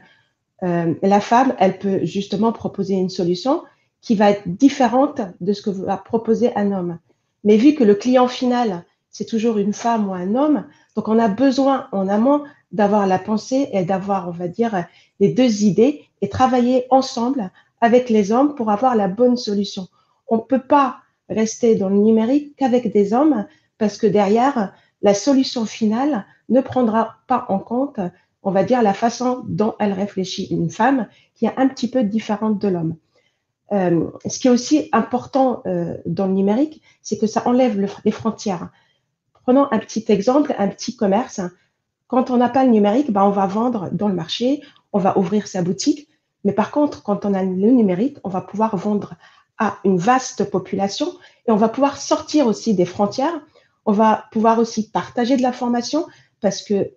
Speaker 7: euh, la femme, elle peut justement proposer une solution qui va être différente de ce que va proposer un homme. Mais vu que le client final, c'est toujours une femme ou un homme, donc on a besoin en amont d'avoir la pensée et d'avoir, on va dire, les deux idées et travailler ensemble avec les hommes pour avoir la bonne solution. On ne peut pas rester dans le numérique qu'avec des hommes parce que derrière, la solution finale ne prendra pas en compte on va dire, la façon dont elle réfléchit. Une femme qui est un petit peu différente de l'homme. Euh, ce qui est aussi important euh, dans le numérique, c'est que ça enlève le, les frontières. Prenons un petit exemple, un petit commerce. Quand on n'a pas le numérique, ben, on va vendre dans le marché, on va ouvrir sa boutique. Mais par contre, quand on a le numérique, on va pouvoir vendre à une vaste population et on va pouvoir sortir aussi des frontières. On va pouvoir aussi partager de l'information parce que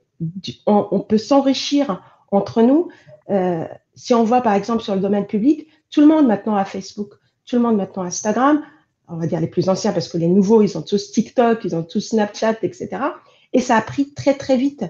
Speaker 7: on, peut s'enrichir entre nous. Euh, si on voit par exemple sur le domaine public, tout le monde maintenant a Facebook, tout le monde maintenant Instagram, on va dire les plus anciens parce que les nouveaux, ils ont tous TikTok, ils ont tous Snapchat, etc. Et ça a pris très très vite.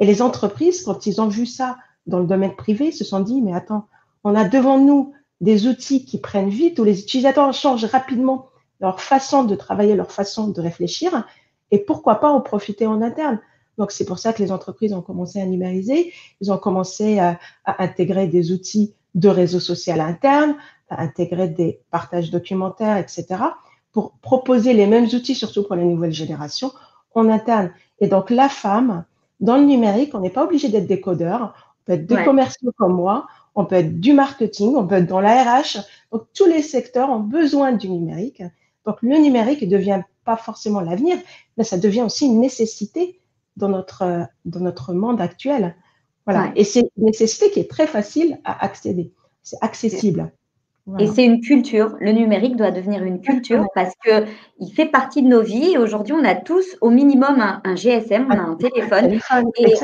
Speaker 7: Et les entreprises, quand ils ont vu ça dans le domaine privé, se sont dit, mais attends, on a devant nous des outils qui prennent vite, où les utilisateurs changent rapidement leur façon de travailler, leur façon de réfléchir, et pourquoi pas en profiter en interne. Donc, c'est pour ça que les entreprises ont commencé à numériser. Ils ont commencé à, à intégrer des outils de réseau social interne, à intégrer des partages documentaires, etc., pour proposer les mêmes outils, surtout pour les nouvelles générations, en interne. Et donc, la femme, dans le numérique, on n'est pas obligé d'être décodeur. On peut être des ouais. commerciaux comme moi, on peut être du marketing, on peut être dans la RH. Donc, tous les secteurs ont besoin du numérique. Donc, le numérique ne devient pas forcément l'avenir, mais ça devient aussi une nécessité dans notre, dans notre monde actuel. Voilà. Ouais. Et c'est une nécessité qui est très facile à accéder. C'est accessible.
Speaker 6: Voilà. Et c'est une culture. Le numérique doit devenir une culture parce que il fait partie de nos vies. Aujourd'hui, on a tous au minimum un, un GSM, on a un téléphone. Et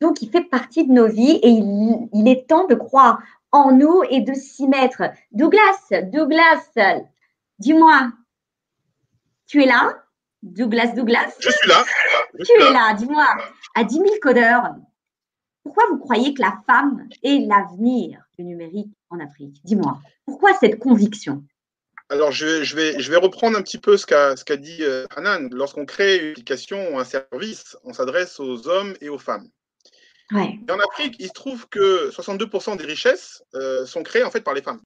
Speaker 6: donc, il fait partie de nos vies et il, il est temps de croire en nous et de s'y mettre. Douglas, Douglas, dis-moi, tu es là? Douglas, Douglas?
Speaker 5: Je suis là. Je
Speaker 6: Tu es là, dis-moi, à 10 000 codeurs, pourquoi vous croyez que la femme est l'avenir du numérique en Afrique? Dis-moi, pourquoi cette conviction?
Speaker 5: Alors, je, vais- je vais, je vais reprendre un petit peu ce qu'a dit euh, Hanan. Lorsqu'on crée une application ou un service, on s'adresse aux hommes et aux femmes.
Speaker 6: Ouais.
Speaker 5: Et en Afrique, il se trouve que 62% des richesses euh, sont créées en fait par les femmes.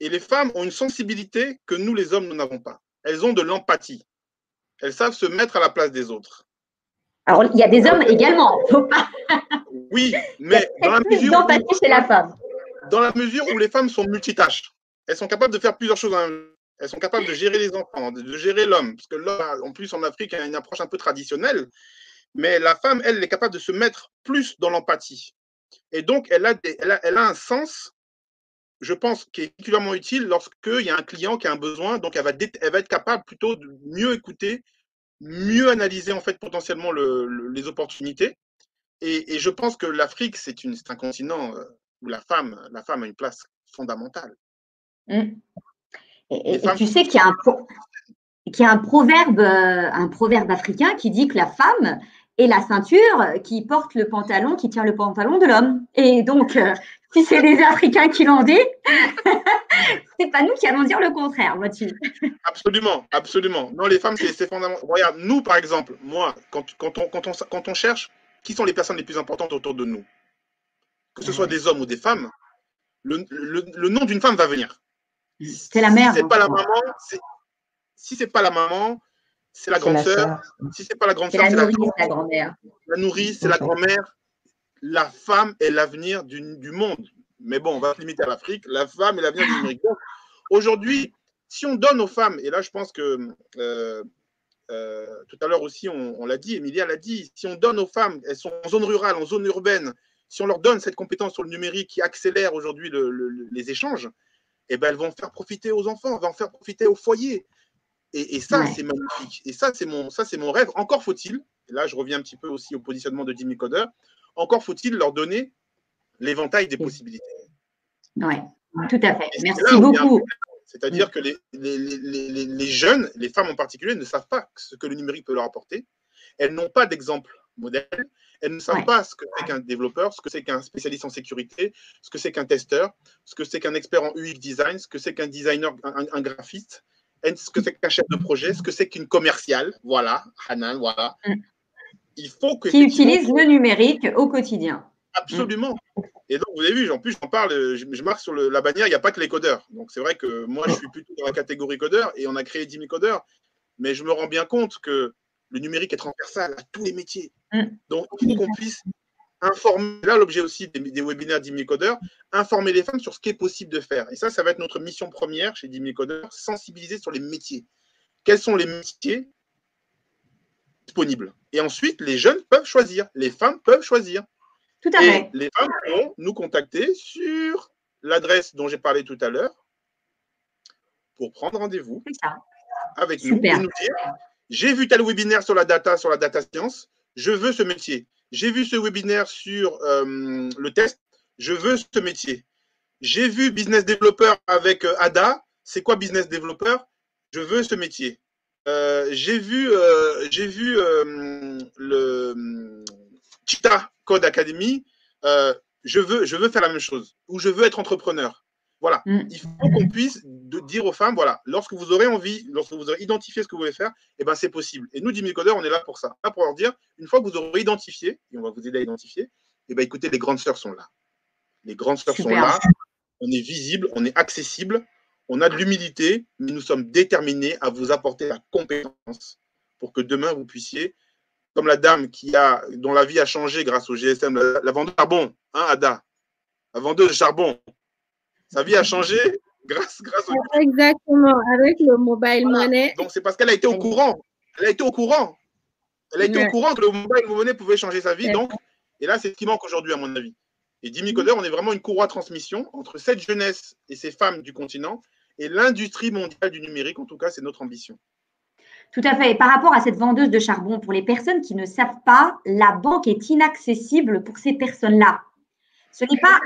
Speaker 5: Et les femmes ont une sensibilité que nous, les hommes, nous n'avons pas. Elles ont de l'empathie. Elles savent se mettre à la place des autres.
Speaker 6: Alors, il y a des hommes également, faut pas
Speaker 5: Oui, mais dans la mesure où-
Speaker 6: d'empathie chez la femme.
Speaker 5: dans la mesure où les femmes sont multitâches. Elles sont capables de faire plusieurs choses. Elles sont capables de gérer les enfants, de, gérer l'homme. Parce que l'homme, en plus, en Afrique, a une approche un peu traditionnelle. Mais la femme, elle, elle est capable de se mettre plus dans l'empathie. Et donc, elle a, des- elle, a, elle a un sens, je pense, qui est particulièrement utile lorsqu'il y a un client qui a un besoin. Donc, elle va, dé- elle va être capable plutôt de mieux écouter, mieux analyser, en fait, potentiellement le- le- les opportunités. Et, et je pense que l'Afrique, c'est un continent euh, où la femme, la femme a une place fondamentale.
Speaker 6: Mm. Et, tu sais qu'il y a un, pro- qu'il y a un proverbe, euh, un proverbe africain qui dit que la femme est la ceinture qui porte le pantalon, qui tient le pantalon de l'homme. Et donc, euh, si c'est les Africains qui l'ont dit, c'est pas nous qui allons dire le contraire, vois-tu.
Speaker 5: Absolument, absolument. Non, les femmes, c'est fondamental. Regarde, nous, par exemple, moi, quand, quand, on, quand, on, quand on cherche qui sont les personnes les plus importantes autour de nous, que ce soit des hommes ou des femmes, le, le, le nom d'une femme va venir.
Speaker 6: C'est la mère.
Speaker 5: Si c'est
Speaker 6: hein.
Speaker 5: pas la maman, si c'est pas la maman, c'est la grande sœur. Si c'est pas la grande sœur, c'est la
Speaker 6: grand-mère.
Speaker 5: la nourrice, c'est la grand-mère. La femme est l'avenir du, du monde. Mais bon, on va se limiter à l'Afrique. La femme est l'avenir du numérique. Donc, aujourd'hui, si on donne aux femmes, et là, je pense que euh, euh, tout à l'heure aussi, on, on l'a dit, Emilia l'a dit, si on donne aux femmes, elles sont en zone rurale, en zone urbaine, si on leur donne cette compétence sur le numérique qui accélère aujourd'hui le- le- le- les échanges, eh ben, elles vont faire profiter aux enfants, elles vont faire profiter au foyer. Et, et ça,
Speaker 6: Ouais.
Speaker 5: c'est magnifique. Et ça, c'est mon, ça, c'est mon rêve. Encore faut-il, là, je reviens un petit peu aussi au positionnement de Jimmy Coder, encore faut-il leur donner l'éventail des possibilités.
Speaker 6: Ouais, tout à fait.
Speaker 5: Et
Speaker 6: Merci beaucoup.
Speaker 5: C'est-à-dire que les, les- les- les- les jeunes, les femmes en particulier, ne savent pas ce que le numérique peut leur apporter. Elles n'ont pas d'exemple modèle. Elles ne savent
Speaker 6: Ouais.
Speaker 5: pas ce que c'est qu'un développeur, ce que c'est qu'un spécialiste en sécurité, ce que c'est qu'un testeur, ce que c'est qu'un expert en UX design, ce que c'est qu'un designer, un, graphiste, ce que c'est qu'un chef de projet, ce que c'est qu'une commerciale? Voilà, Hanan, voilà.
Speaker 6: Mm.
Speaker 5: Il faut que
Speaker 6: Qui utilise le numérique au quotidien.
Speaker 5: Absolument. Et donc, vous avez vu, en plus, j'en parle, je, marque sur le- la bannière, il n'y a pas que les codeurs. Donc, c'est vrai que moi, je suis plutôt dans la catégorie codeur et on a créé 10 000 codeurs. Mais je me rends bien compte que le numérique est transversal à tous les métiers.
Speaker 6: Mm.
Speaker 5: Donc, il faut qu'on puisse informer, là, l'objet aussi des, des webinaires 10 000 codeurs, informer les femmes sur ce qui est possible de faire. Et ça, ça va être notre mission première chez 10 000 codeurs, sensibiliser sur les métiers. Quels sont les métiers disponibles? Et ensuite, les jeunes peuvent choisir, les femmes peuvent choisir.
Speaker 6: Tout à
Speaker 5: Et
Speaker 6: fait.
Speaker 5: les femmes pourront nous contacter sur l'adresse dont j'ai parlé tout à l'heure pour prendre rendez-vous avec
Speaker 6: Super.
Speaker 5: nous et nous dire j'ai vu tel webinaire sur la data, sur la data science, je veux ce métier. J'ai vu ce webinaire sur euh, le test, je veux ce métier. J'ai vu business developer avec euh, Ada, c'est quoi business developer? Je veux ce métier. Euh, j'ai vu, j'ai vu le Cheetah Code Academy, je, veux, je veux faire la même chose, ou je veux être entrepreneur. Voilà,
Speaker 6: Mm.
Speaker 5: il faut qu'on puisse de- dire aux femmes, voilà, lorsque vous aurez envie, lorsque vous aurez identifié ce que vous voulez faire, eh ben, c'est possible. Et nous, 10 000 codeurs, on est là pour ça. Là pour leur dire, une fois que vous aurez identifié, et on va vous aider à identifier, eh ben, écoutez, les grandes sœurs sont là. Les grandes sœurs sont là, on est visible, on est accessible, on a de l'humilité, mais nous sommes déterminés à vous apporter la compétence pour que demain vous puissiez, comme la dame qui a, dont la vie a changé grâce au GSM, la, la vendeuse de charbon, hein, Ada, la vendeuse de charbon, sa vie a changé grâce, grâce au
Speaker 8: Exactement, avec le mobile
Speaker 5: Voilà.
Speaker 8: money.
Speaker 5: donc c'est parce qu'elle a été au courant. Elle a été au courant. Elle a été
Speaker 8: Ouais.
Speaker 5: au courant que le mobile money pouvait changer sa vie.
Speaker 8: Ouais.
Speaker 5: Donc, et là, c'est ce qui manque aujourd'hui, à mon avis. Et 10 000 codeurs, on est vraiment une courroie de transmission entre cette jeunesse et ces femmes du continent et l'industrie mondiale du numérique. En tout cas, c'est notre ambition.
Speaker 6: Tout à fait. Et par rapport à cette vendeuse de charbon, pour les personnes qui ne savent pas, la banque est inaccessible pour ces personnes-là. Ce n'est pas,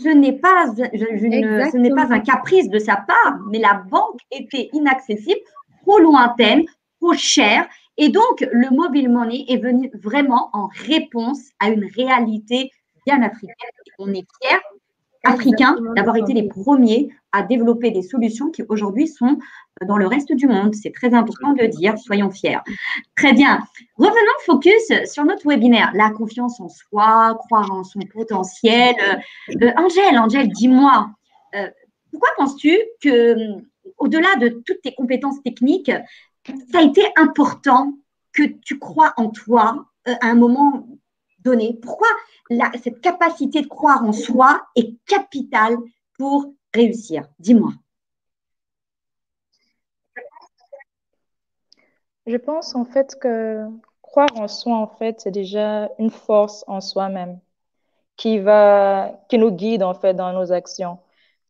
Speaker 6: ce n'est pas, je ne, ce n'est pas un caprice de sa part, mais la banque était inaccessible, trop lointaine, trop chère. Et donc, le mobile money est venu vraiment en réponse à une réalité bien africaine. On est fiers africains d'avoir été les premiers à développer des solutions qui aujourd'hui sont dans le reste du monde. C'est très important de le dire, soyons fiers. Très bien. Revenons focus sur notre webinaire. La confiance en soi, croire en son potentiel. Euh, Angèle, Angèle, dis-moi, euh, pourquoi penses-tu que, au-delà de toutes tes compétences techniques, ça a été important que tu crois en toi euh, à un moment donné? Pourquoi cette capacité de croire en soi est capitale pour réussir? Dis-moi.
Speaker 9: Je pense en fait que croire en soi, en fait, c'est déjà une force en soi-même qui va, qui nous guide en fait dans nos actions.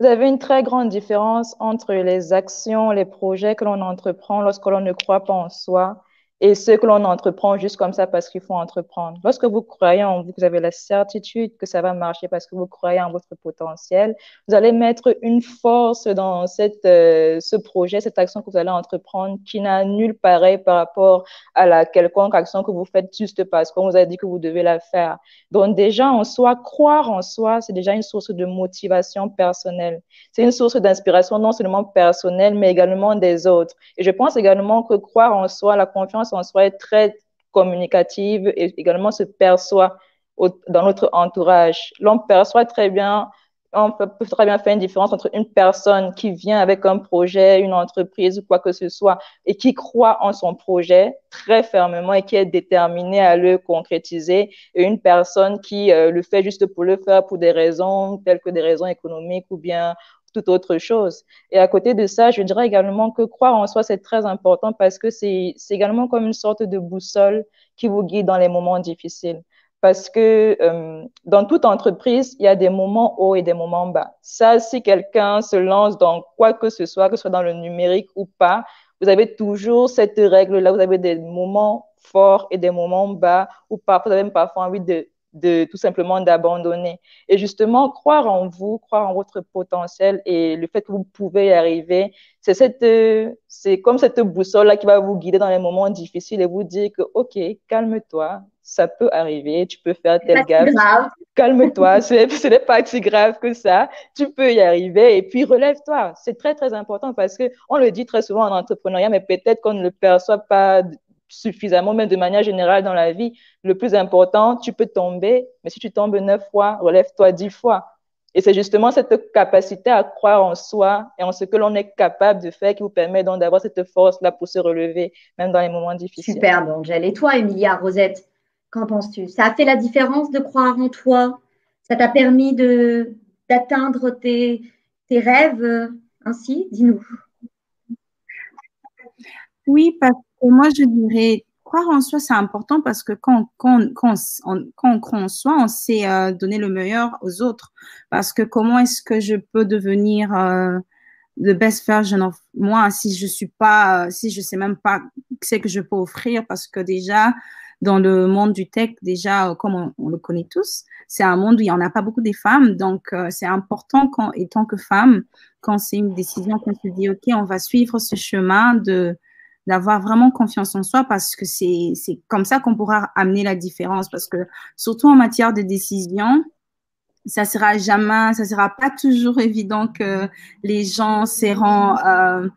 Speaker 9: Vous avez une très grande différence entre les actions, les projets que l'on entreprend lorsque l'on ne croit pas en soi et ce que l'on entreprend juste comme ça parce qu'il faut entreprendre. Lorsque vous croyez en vous, vous avez la certitude que ça va marcher parce que vous croyez en votre potentiel, vous allez mettre une force dans cette, euh, ce projet, cette action que vous allez entreprendre qui n'a nul pareil par rapport à la quelconque action que vous faites juste parce qu'on vous a dit que vous devez la faire. Donc déjà, en soi, croire en soi, c'est déjà une source de motivation personnelle. C'est une source d'inspiration non seulement personnelle, mais également des autres. Et je pense également que croire en soi, la confiance en soi est très communicative et également se perçoit dans notre entourage. L'on perçoit très bien, on peut, très bien faire une différence entre une personne qui vient avec un projet, une entreprise ou quoi que ce soit et qui croit en son projet très fermement et qui est déterminée à le concrétiser et une personne qui euh, le fait juste pour le faire pour des raisons telles que des raisons économiques ou bien toute autre chose. Et à côté de ça, je dirais également que croire en soi, c'est très important parce que c'est également comme une sorte de boussole qui vous guide dans les moments difficiles. Parce que euh, dans toute entreprise, il y a des moments hauts et des moments bas. Ça, si quelqu'un se lance dans quoi que ce soit, que ce soit dans le numérique ou pas, vous avez toujours cette règle-là. Vous avez des moments forts et des moments bas, ou parfois, vous avez même parfois envie de de tout simplement d'abandonner. Et justement, croire en vous, croire en votre potentiel et le fait que vous pouvez y arriver, c'est cette, c'est comme cette boussole là qui va vous guider dans les moments difficiles et vous dire que, OK, calme-toi, ça peut arriver, tu peux faire tel gaffe. Calme-toi, ce n'est pas si grave que ça. Tu peux y arriver et puis relève-toi. C'est très, très important parce que on le dit très souvent en entrepreneuriat, mais peut-être qu'on ne le perçoit pas suffisamment, même de manière générale dans la vie. Le plus important, tu peux tomber, mais si tu tombes neuf fois, relève-toi dix fois. Et c'est justement cette capacité à croire en soi et en ce que l'on est capable de faire qui vous permet donc d'avoir cette force-là pour se relever, même dans les moments difficiles.
Speaker 6: Superbe, Angèle. Et toi, Emilia Rosette, qu'en penses-tu? Ça a fait la différence de croire en toi? Ça t'a permis d'atteindre tes, tes rêves? Ainsi Dis-nous.
Speaker 10: Oui, parce moi, je dirais, croire en soi, c'est important parce que quand, quand, quand, on, quand on croit en soi, on sait euh, donner le meilleur aux autres. Parce que comment est-ce que je peux devenir euh, the best version of moi si je suis pas, si je sais même pas ce que je peux offrir? Parce que déjà, dans le monde du tech, déjà, comme on, le connaît tous, c'est un monde où il n'y en a pas beaucoup des femmes. Donc, euh, c'est important, quand, étant que femme, quand c'est une décision qu'on se dit, OK, on va suivre ce chemin de d'avoir vraiment confiance en soi parce que c'est comme ça qu'on pourra amener la différence. Parce que surtout en matière de décision, ça sera jamais, ça sera pas toujours évident que les gens seront euh,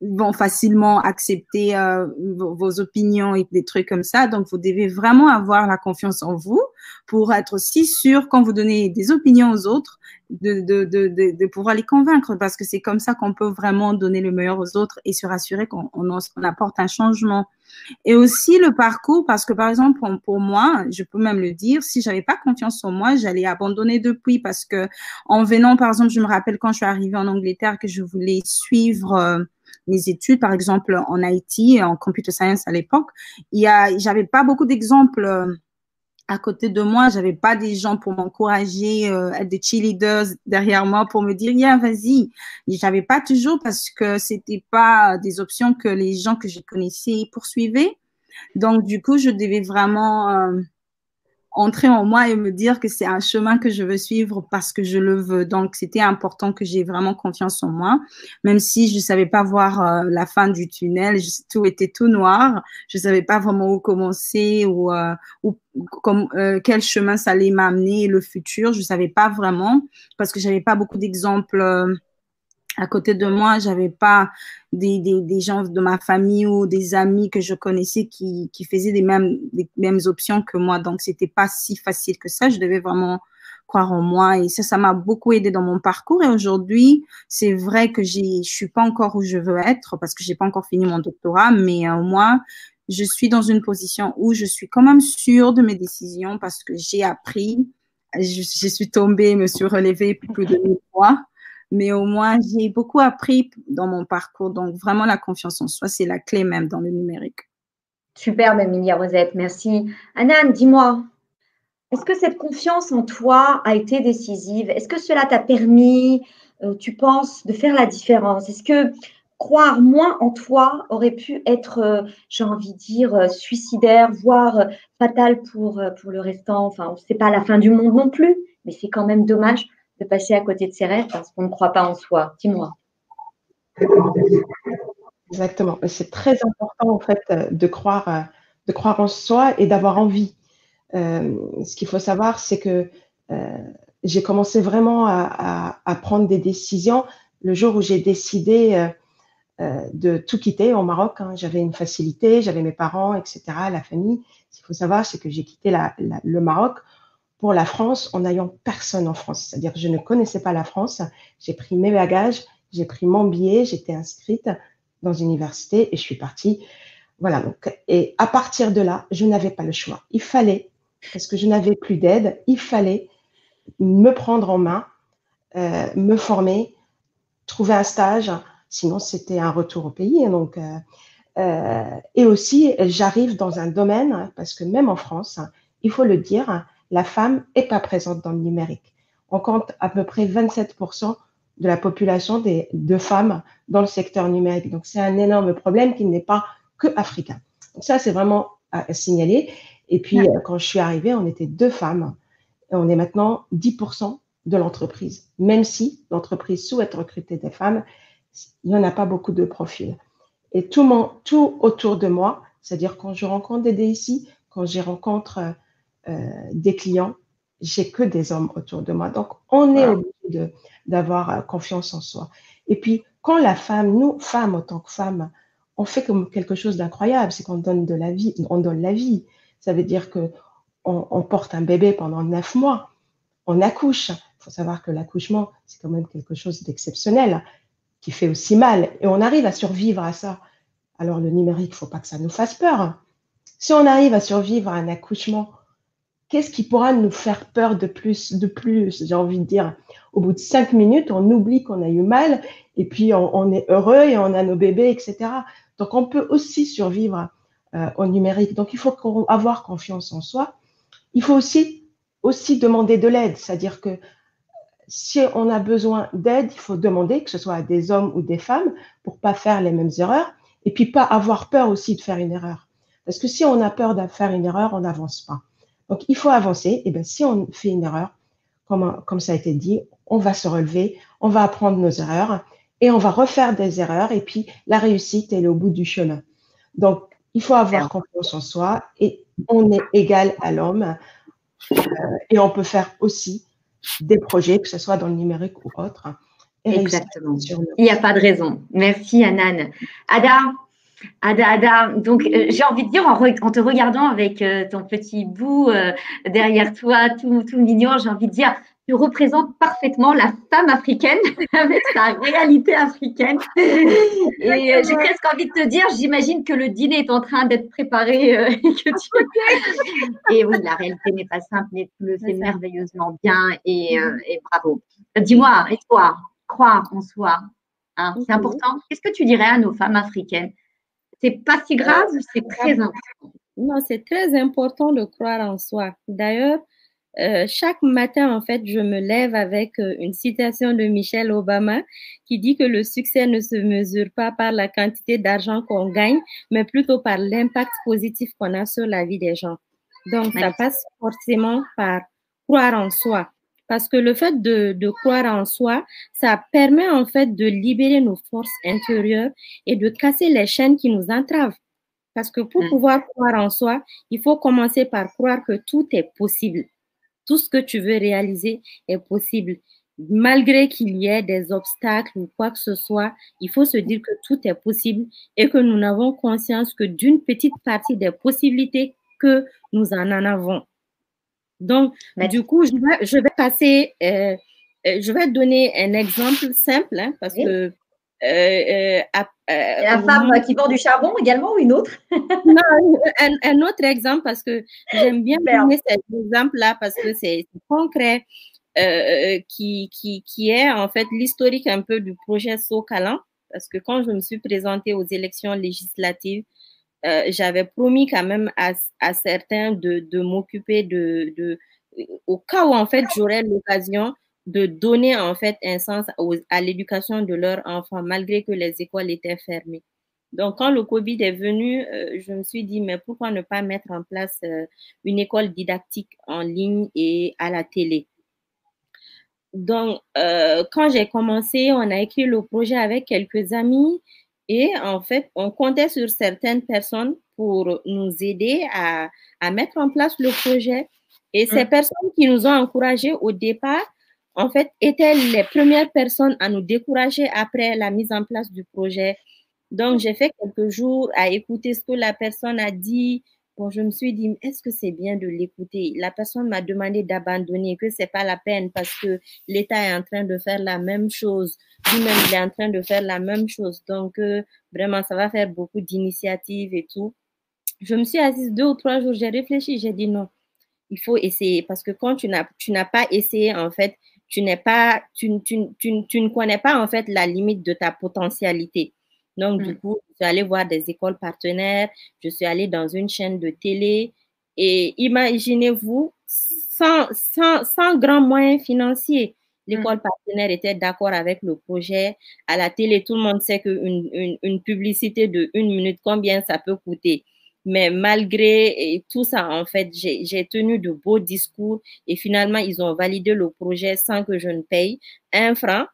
Speaker 10: vont facilement accepter euh, vos, opinions et des trucs comme ça. Donc, vous devez vraiment avoir la confiance en vous pour être aussi sûr quand vous donnez des opinions aux autres de, de, de, de pouvoir les convaincre parce que c'est comme ça qu'on peut vraiment donner le meilleur aux autres et se rassurer qu'on on, apporte un changement. Et aussi le parcours, parce que par exemple, pour, moi, je peux même le dire, si j'avais pas confiance en moi, j'allais abandonner depuis parce que en venant, par exemple, je me rappelle quand je suis arrivée en Angleterre que je voulais suivre euh, mes études, par exemple en IT, en computer science à l'époque, il y j'avais pas beaucoup d'exemples euh, à côté de moi, j'avais pas des gens pour m'encourager, euh, être des cheerleaders derrière moi pour me dire, yeah, vas-y. J'avais pas toujours parce que c'était pas des options que les gens que je connaissais poursuivaient. Donc, du coup, je devais vraiment euh, entrer en moi et me dire que c'est un chemin que je veux suivre parce que je le veux. Donc, c'était important que j'ai vraiment confiance en moi, même si je ne savais pas voir euh, la fin du tunnel, tout était tout noir, je ne savais pas vraiment où commencer ou, euh, comme, euh, quel chemin ça allait m'amener, le futur, je ne savais pas vraiment parce que j'avais pas beaucoup d'exemples à côté de moi, j'avais pas des, des, des, gens de ma famille ou des amis que je connaissais qui, qui faisaient les mêmes, mêmes options que moi. Donc, c'était pas si facile que ça. Je devais vraiment croire en moi et ça, ça m'a beaucoup aidé dans mon parcours. Et aujourd'hui, c'est vrai que je suis pas encore où je veux être parce que j'ai pas encore fini mon doctorat, mais au moins, je suis dans une position où je suis quand même sûre de mes décisions parce que j'ai appris, je, je suis tombée, me suis relevée plus de mille fois mais au moins, j'ai beaucoup appris dans mon parcours. Donc, vraiment, la confiance en soi, c'est la clé même dans le numérique.
Speaker 6: Superbe, Emilia Rosette. Merci. Anan, dis-moi, est-ce que cette confiance en toi a été décisive? Est-ce que cela t'a permis, euh, tu penses, de faire la différence? Est-ce que croire moins en toi aurait pu être, euh, j'ai envie de dire, euh, suicidaire, voire fatal pour, pour le restant? Enfin, ce n'est pas la fin du monde non plus, mais c'est quand même dommage passer à côté de ses rêves parce qu'on ne croit pas en soi. Dis-moi.
Speaker 7: Exactement. C'est très important en fait euh, de croire, euh, de croire en soi et d'avoir envie. Euh, ce qu'il faut savoir, c'est que j'ai commencé vraiment à, prendre des décisions le jour où j'ai décidé de tout quitter au Maroc. Hein. J'avais une facilité, j'avais mes parents, etc., la famille. Ce qu'il faut savoir, c'est que j'ai quitté le Maroc pour la France en n'ayant personne en France. C'est-à-dire que je ne connaissais pas la France. J'ai pris mes bagages, j'ai pris mon billet, j'étais inscrite dans une université et je suis partie. Voilà. Donc, et à partir de là, je n'avais pas le choix. Il fallait, parce que je n'avais plus d'aide, il fallait me prendre en main, euh, me former, trouver un stage. Sinon, c'était un retour au pays. Donc, euh, euh, et aussi, j'arrive dans un domaine, parce que même en France, il faut le dire, la femme n'est pas présente dans le numérique. On compte à peu près 27% de la population des, de femmes dans le secteur numérique. Donc, c'est un énorme problème qui n'est pas que africain. Donc, ça, c'est vraiment à, signaler. Et puis, euh, quand je suis arrivée, on était deux femmes. Et on est maintenant 10% de l'entreprise. Même si l'entreprise souhaite recruter des femmes, il n'y en a pas beaucoup de profils. Et tout, mon, tout autour de moi, c'est-à-dire quand je rencontre des DSI, quand je rencontre euh, des clients, j'ai que des hommes autour de moi. Donc, on est obligé d'avoir euh, confiance en soi. Et puis, quand la femme, nous, femmes, en tant que femmes, on fait comme quelque chose d'incroyable, c'est qu'on donne de la vie, on donne la vie. Ça veut dire que on, porte un bébé pendant neuf mois, on accouche. Il faut savoir que l'accouchement, c'est quand même quelque chose d'exceptionnel, qui fait aussi mal, et on arrive à survivre à ça. Alors le numérique, il faut pas que ça nous fasse peur. Si on arrive à survivre à un accouchement qu'est-ce qui pourra nous faire peur de plus, de plus, j'ai envie de dire? Au bout de cinq minutes, on oublie qu'on a eu mal et puis on, est heureux et on a nos bébés, etc. Donc, on peut aussi survivre euh, au numérique. Donc, il faut avoir confiance en soi. Il faut aussi, demander de l'aide, c'est-à-dire que si on a besoin d'aide, il faut demander, que ce soit à des hommes ou des femmes, pour pas faire les mêmes erreurs, et puis pas avoir peur aussi de faire une erreur. Parce que si on a peur de faire une erreur, on n'avance pas. Donc, il faut avancer. Et bien, si on fait une erreur, comme, comme ça a été dit, on va se relever, on va apprendre nos erreurs et on va refaire des erreurs. Et puis, la réussite, elle est au bout du chemin. Donc, il faut avoir confiance en soi et on est égal à l'homme. Euh, et on peut faire aussi des projets, que ce soit dans le numérique ou autre.
Speaker 6: Exactement. Il n'y a pas de raison. Merci, Anan. Ada, Ada, Ada, donc euh, j'ai envie de dire en, te regardant avec euh, ton petit bout euh, derrière toi, tout, tout mignon, j'ai envie de dire, tu représentes parfaitement la femme africaine avec sa réalité africaine. Et j'ai presque envie de te dire, j'imagine que le dîner est en train d'être préparé. et, oui, la réalité n'est pas simple, mais tu le fais merveilleusement bien et, et bravo. Dis-moi, et toi, croire en soi, hein, c'est important. Qu'est-ce que tu dirais à nos femmes africaines c'est pas si grave, c'est très important.
Speaker 8: Non, c'est très important de croire en soi. D'ailleurs, euh, chaque matin, en fait, je me lève avec euh, une citation de Michelle Obama qui dit que le succès ne se mesure pas par la quantité d'argent qu'on gagne, mais plutôt par l'impact positif qu'on a sur la vie des gens. Donc, ça passe forcément par croire en soi. Parce que le fait de, de, croire en soi, ça permet en fait de libérer nos forces intérieures et de casser les chaînes qui nous entravent. Parce que pour
Speaker 6: Mm.
Speaker 8: pouvoir croire en soi, il faut commencer par croire que tout est possible. Tout ce que tu veux réaliser est possible. Malgré qu'il y ait des obstacles ou quoi que ce soit, il faut se dire que tout est possible et que nous n'avons conscience que d'une petite partie des possibilités que nous en en avons. Donc,
Speaker 6: Mais-
Speaker 8: du coup, je vais, je vais passer, euh, euh, je vais donner un exemple simple, hein, parce
Speaker 6: Oui.
Speaker 8: que euh, euh, à- euh,
Speaker 6: la femme
Speaker 8: moment-
Speaker 6: qui vend du charbon également ou une autre?
Speaker 8: Non, un, un autre exemple parce que j'aime bien donner cet exemple-là parce que c'est concret, qui, qui, qui est en fait l'historique un peu du projet Socalan. Parce que quand je me suis présentée aux élections législatives, euh, j'avais promis quand même à, certains de, m'occuper de, au cas où en fait j'aurais l'occasion de donner en fait un sens à l'éducation de leurs enfants malgré que les écoles étaient fermées. Donc, quand le Covid est venu, euh, je me suis dit, mais pourquoi ne pas mettre en place euh, une école didactique en ligne et à la télé? Donc, quand j'ai commencé, on a écrit le projet avec quelques amis et en fait, on comptait sur certaines personnes pour nous aider à, à mettre en place le projet. Et ces
Speaker 6: Mm.
Speaker 8: personnes qui nous ont encouragés au départ, en fait, étaient les premières personnes à nous décourager après la mise en place du projet. Donc, j'ai fait quelques jours à écouter ce que la personne a dit. Bon, je me suis dit, est-ce que c'est bien de l'écouter? La personne m'a demandé d'abandonner, que c'est pas la peine parce que l'État est en train de faire la même chose. Lui-même, il est en train de faire la même chose. Donc, euh, vraiment, ça va faire beaucoup d'initiatives et tout. Je me suis assise deux ou trois jours, j'ai réfléchi, j'ai dit non, il faut essayer parce que quand tu n'as, pas essayé, en fait, tu tu, tu, tu, tu ne connais pas, en fait, la limite de ta potentialité. Donc, du
Speaker 6: Mm.
Speaker 8: coup, je suis allée voir des écoles partenaires, je suis allée dans une chaîne de télé et imaginez-vous, sans, sans, sans grand moyen financier, l'école partenaire était d'accord avec le projet. À la télé, tout le monde sait qu'une une, une publicité de une minute, combien ça peut coûter. Mais malgré tout ça, en fait, j'ai tenu de beaux discours et finalement, ils ont validé le projet sans que je ne paye un franc.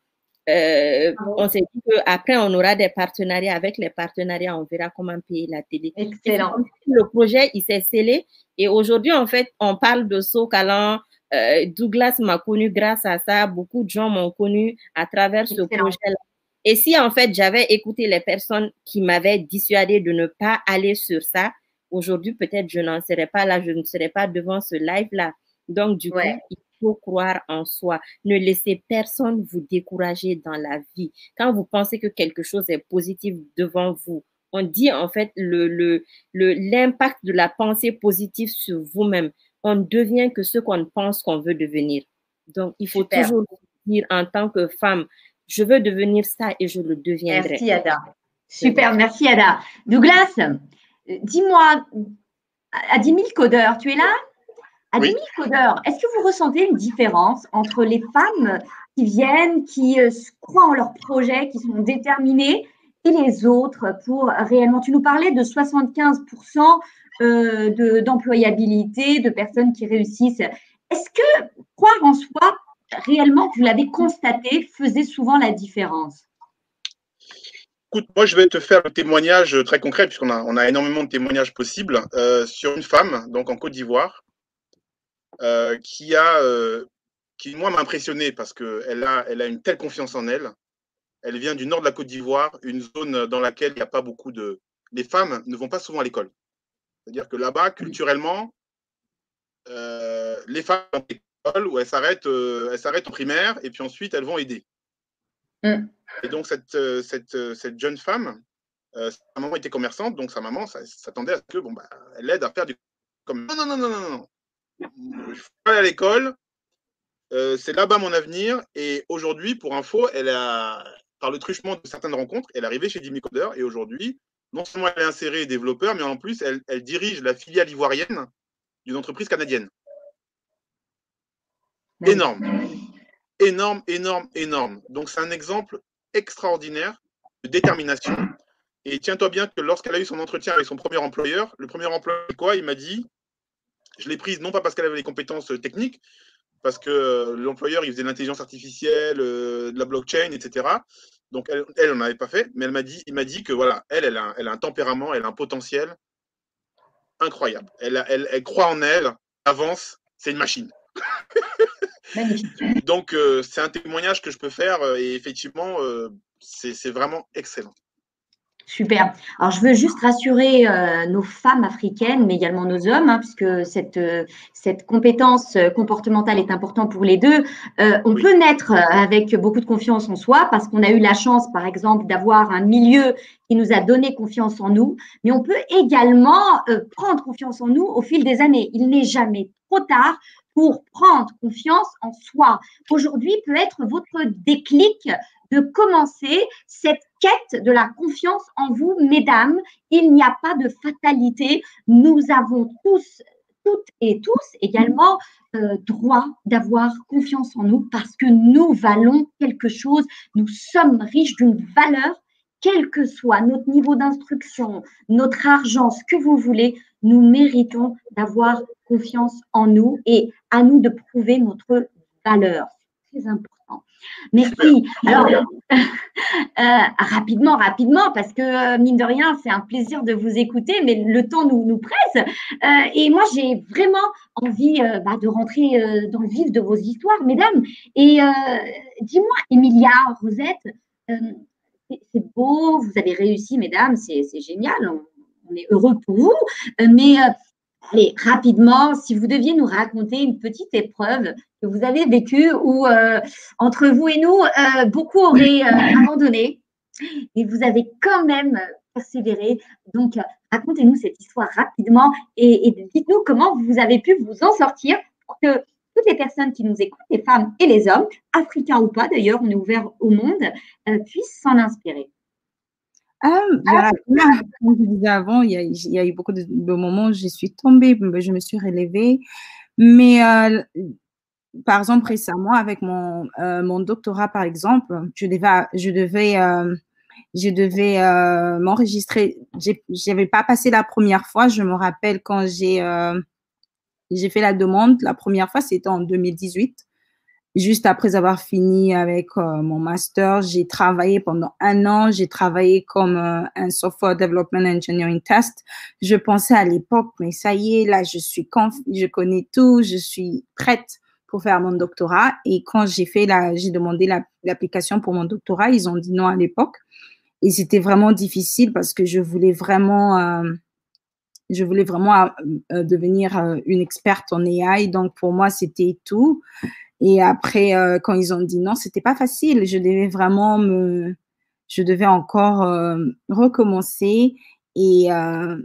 Speaker 8: Euh, on s'est dit qu'après, on aura des partenariats. Avec les partenariats, on verra comment payer la télé.
Speaker 6: Excellent.
Speaker 8: Le projet, il s'est scellé. Et aujourd'hui, en fait, on parle de Socalan. Euh, Douglas m'a connu grâce à ça. Beaucoup de gens m'ont connu à travers ce projet-là. Et si, en fait, j'avais écouté les personnes qui m'avaient dissuadé de ne pas aller sur ça, aujourd'hui, peut-être je n'en serais pas là, je ne serais pas devant ce live-là. Donc, du
Speaker 6: Ouais.
Speaker 8: coup, il faut croire en soi. Ne laissez personne vous décourager dans la vie. Quand vous pensez que quelque chose est positif devant vous, on dit en fait le, le, le, l'impact de la pensée positive sur vous-même. On ne devient que ce qu'on pense qu'on veut devenir. Donc, il faut
Speaker 6: Super.
Speaker 8: toujours dire en tant que femme, je veux devenir ça et je le deviendrai.
Speaker 6: Merci Ada. Super, merci Ada. Douglas, euh, dis-moi, à à 10 000 codeurs, tu es là? À
Speaker 5: Oui.
Speaker 6: 10 000 codeurs, est-ce que vous ressentez une différence entre les femmes qui viennent, qui euh, croient en leur projet, qui sont déterminées, et les autres pour réellement Tu nous parlais de 75% euh, de- d'employabilité, de personnes qui réussissent. Est-ce que croire en soi, réellement, vous l'avez constaté, faisait souvent la différence?
Speaker 5: Écoute, moi, je vais te faire le témoignage très concret, puisqu'on a, on a énormément de témoignages possibles, euh, sur une femme, donc en Côte d'Ivoire, euh, qui a, euh, qui moi m'a impressionné parce qu'elle a, elle a une telle confiance en elle. Elle vient du nord de la Côte d'Ivoire, une zone dans laquelle il n'y a pas beaucoup de. Les femmes ne vont pas souvent à l'école. C'est-à-dire que là-bas, culturellement, euh, les femmes vont à l'école où elles s'arrêtent, euh, elles s'arrêtent en primaire et puis ensuite elles vont aider.
Speaker 6: Mm.
Speaker 5: Et donc, cette, euh, cette, euh, cette jeune femme, euh, sa maman était commerçante, donc sa maman s'attendait à ce que, bon, bah, elle l'aide à faire du comme Non, non, non, non, non, non. Je aller à l'école. euh, c'est là-bas mon avenir. Et aujourd'hui, pour info, elle a, par le truchement de certaines rencontres, elle est arrivée chez Jimmy Coder. Et aujourd'hui, non seulement elle est insérée développeur, mais en plus, elle, elle dirige la filiale ivoirienne d'une entreprise canadienne. Énorme. Énorme, énorme, énorme. Donc, c'est un exemple extraordinaire de détermination. Et tiens-toi bien que lorsqu'elle a eu son entretien avec son premier employeur, le premier employeur, quoi, il m'a dit Je l'ai prise non pas parce qu'elle avait les compétences euh, techniques, parce que euh, l'employeur, il faisait de l'intelligence artificielle, euh, de la blockchain, etc. Donc, elle, elle n'en avait pas fait, mais elle m'a dit, il m'a dit que voilà, elle, elle a, un- elle a un tempérament, elle a un potentiel incroyable. Elle, a- elle, elle croit en elle, avance, c'est une machine. Donc, euh, c'est un témoignage que je peux faire et effectivement, euh, c'est vraiment excellent.
Speaker 6: Super. Alors, je veux juste rassurer euh, nos femmes africaines, mais également nos hommes, hein, puisque cette, euh, cette compétence euh, comportementale est importante pour les deux. On peut naître avec beaucoup de confiance en soi parce qu'on a eu la chance, par exemple, d'avoir un milieu qui nous a donné confiance en nous, mais on peut également prendre confiance en nous au fil des années. Il n'est jamais trop tard pour prendre confiance en soi. Aujourd'hui peut être votre déclic de commencer cette quête de la confiance en vous, mesdames. Il n'y a pas de fatalité. Nous avons tous, toutes et tous également euh, droit d'avoir confiance en nous parce que nous valons quelque chose. Nous sommes riches d'une valeur, quel que soit notre niveau d'instruction, notre argent, ce que vous voulez. Nous méritons d'avoir confiance en nous et à nous de prouver notre valeur. C'est très important. Merci. Alors, euh, rapidement, rapidement, parce que euh, mine de rien, c'est un plaisir de vous écouter, mais le temps nous, nous presse. Euh, et moi, j'ai vraiment envie euh, bah, de rentrer dans le vif de vos histoires, mesdames. Et dis-moi, Emilia, Rosette, c'est beau, vous avez réussi, mesdames, c'est génial, on, on est heureux pour vous. Mais allez, rapidement, si vous deviez nous raconter une petite épreuve que vous avez vécue où euh, entre vous et nous, euh, beaucoup auraient euh, abandonné et vous avez quand même persévéré. Donc, racontez-nous cette histoire rapidement et, et dites-nous comment vous avez pu vous en sortir pour que toutes les personnes qui nous écoutent, les femmes et les hommes, africains ou pas d'ailleurs, on est ouvert au monde, puissent s'en inspirer.
Speaker 10: Ah, rapidement, comme je disais avant, il y a, il y a eu beaucoup de, de moments où je suis tombée, je me suis relevée. Mais euh, par exemple, récemment, avec mon, euh, mon doctorat, par exemple, je devais, je devais, euh, je devais euh, m'enregistrer. J'ai- J'avais pas passé la première fois. Je me rappelle quand j'ai euh, j'ai fait la demande, la première fois, c'était en 2018. Juste après avoir fini avec euh, mon master, j'ai travaillé pendant un an. J'ai travaillé comme euh, un software development engineering test. Je pensais à l'époque, mais ça y est, là, je suis je connais tout, je suis prête pour faire mon doctorat. Et quand j'ai fait la, j'ai demandé la- l'application pour mon doctorat, ils ont dit non à l'époque. Et c'était vraiment difficile parce que je voulais vraiment, euh, je voulais vraiment devenir une experte en AI. Donc pour moi, c'était tout. Et après, euh, quand ils ont dit non, c'était pas facile. Je devais vraiment me, je devais encore euh, recommencer et euh,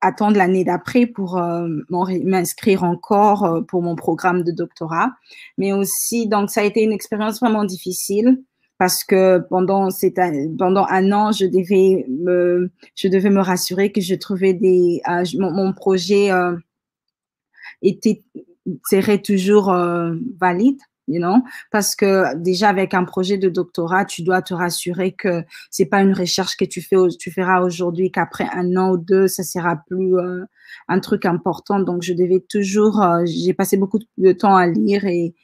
Speaker 10: attendre l'année d'après pour euh, m'inscrire encore euh, pour mon programme de doctorat. Mais aussi, donc ça a été une expérience vraiment difficile parce que pendant, cette, an- pendant un an, je devais me, je devais me rassurer que je trouvais des, euh, mon, mon projet était serait toujours euh, valide, you know, parce que déjà avec un projet de doctorat, tu dois te rassurer que c'est pas une recherche que tu fais, tu feras aujourd'hui, qu'après un an ou deux, ça sera plus euh, un truc important. Donc je devais toujours, euh, j'ai passé beaucoup de temps à lire et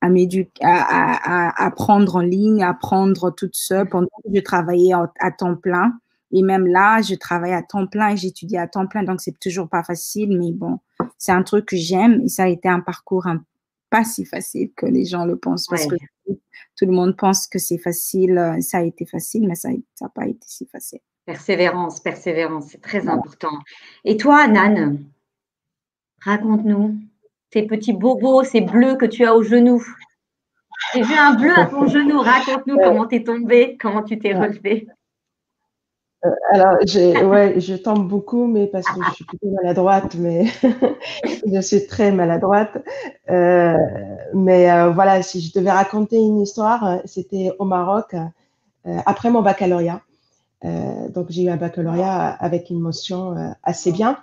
Speaker 10: à m'éduquer, à, à, à apprendre en ligne, à apprendre toute seule pendant que je travaillais à temps plein. Et même là, je travaille à temps plein et j'étudie à temps plein, donc c'est toujours pas facile, mais bon, c'est un truc que j'aime et ça a été un parcours un- pas si facile que les gens le pensent parce
Speaker 6: Ouais.
Speaker 10: que tout le monde pense que c'est facile, euh, ça a été facile, mais ça n'a pas été si facile.
Speaker 6: Persévérance, persévérance, c'est très important. Et toi, Nan, raconte-nous tes petits bobos, ces bleus que tu as au genou. J'ai vu un bleu à ton genou. Raconte-nous comment t'es tombée, comment tu t'es relevée.
Speaker 7: Alors, j'ai, ouais, je tombe beaucoup, mais parce que je suis plutôt maladroite, mais je suis très maladroite. Euh, mais euh, voilà, si je devais raconter une histoire, euh, c'était au Maroc, euh, après mon baccalauréat. Euh, donc, j'ai eu un baccalauréat avec une mention euh, assez bien.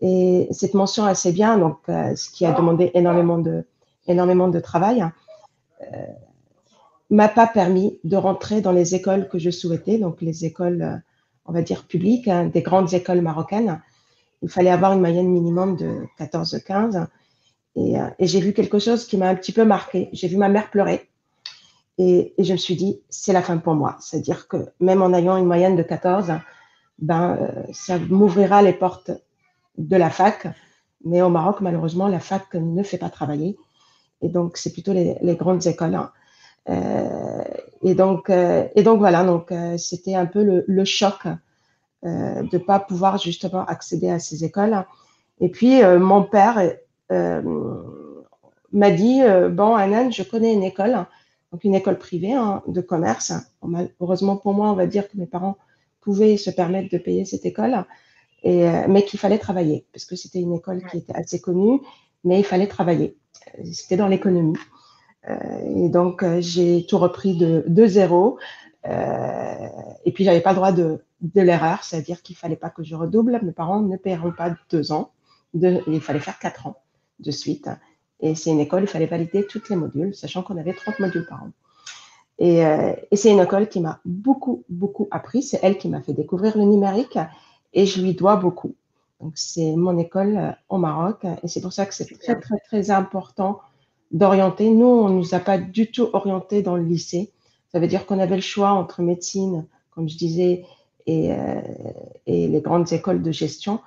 Speaker 7: Et cette mention assez bien, donc, euh, ce qui a demandé énormément de, énormément de travail, euh, m'a pas permis de rentrer dans les écoles que je souhaitais, donc les écoles, euh, on va dire, publiques, hein, des grandes écoles marocaines. il fallait avoir une moyenne minimum de 14-15. Et, euh, et j'ai vu quelque chose qui m'a un petit peu marqué. J'ai vu ma mère pleurer. Et, je me suis dit, c'est la fin pour moi. C'est-à-dire que même en ayant une moyenne de 14, ben, euh, ça m'ouvrira les portes de la fac. Mais au Maroc, malheureusement, la fac ne fait pas travailler. Et donc, c'est plutôt les, les, grandes écoles. Hein. Euh, et, donc, euh, et donc, voilà, donc euh, c'était un peu le, le choc de ne pas pouvoir justement accéder à ces écoles. Et puis, mon père m'a dit, bon, Anan, je connais une école, donc une école privée hein, de commerce. Heureusement pour moi, on va dire que mes parents pouvaient se permettre de payer cette école, et, mais qu'il fallait travailler, parce que c'était une école qui était assez connue, mais il fallait travailler. C'était dans l'économie. Euh, et donc, euh, j'ai tout repris de, de zéro. Euh, et puis, j'avais pas le droit de, de l'erreur, c'est-à-dire qu'il fallait pas que je redouble. Mes parents ne paieront pas deux ans. De, il fallait faire quatre ans de suite. Et c'est une école, il fallait valider tous les modules, sachant qu'on avait 30 modules par an. Et, euh, et c'est une école qui m'a beaucoup, beaucoup appris. C'est elle qui m'a fait découvrir le numérique et je lui dois beaucoup. Donc, c'est mon école au Maroc et c'est pour ça que c'est très, très, très important d'orienter. Nous, on ne nous a pas du tout orienté dans le lycée. Ça veut dire qu'on avait le choix entre médecine, comme je disais, et, euh, et les grandes écoles de gestion.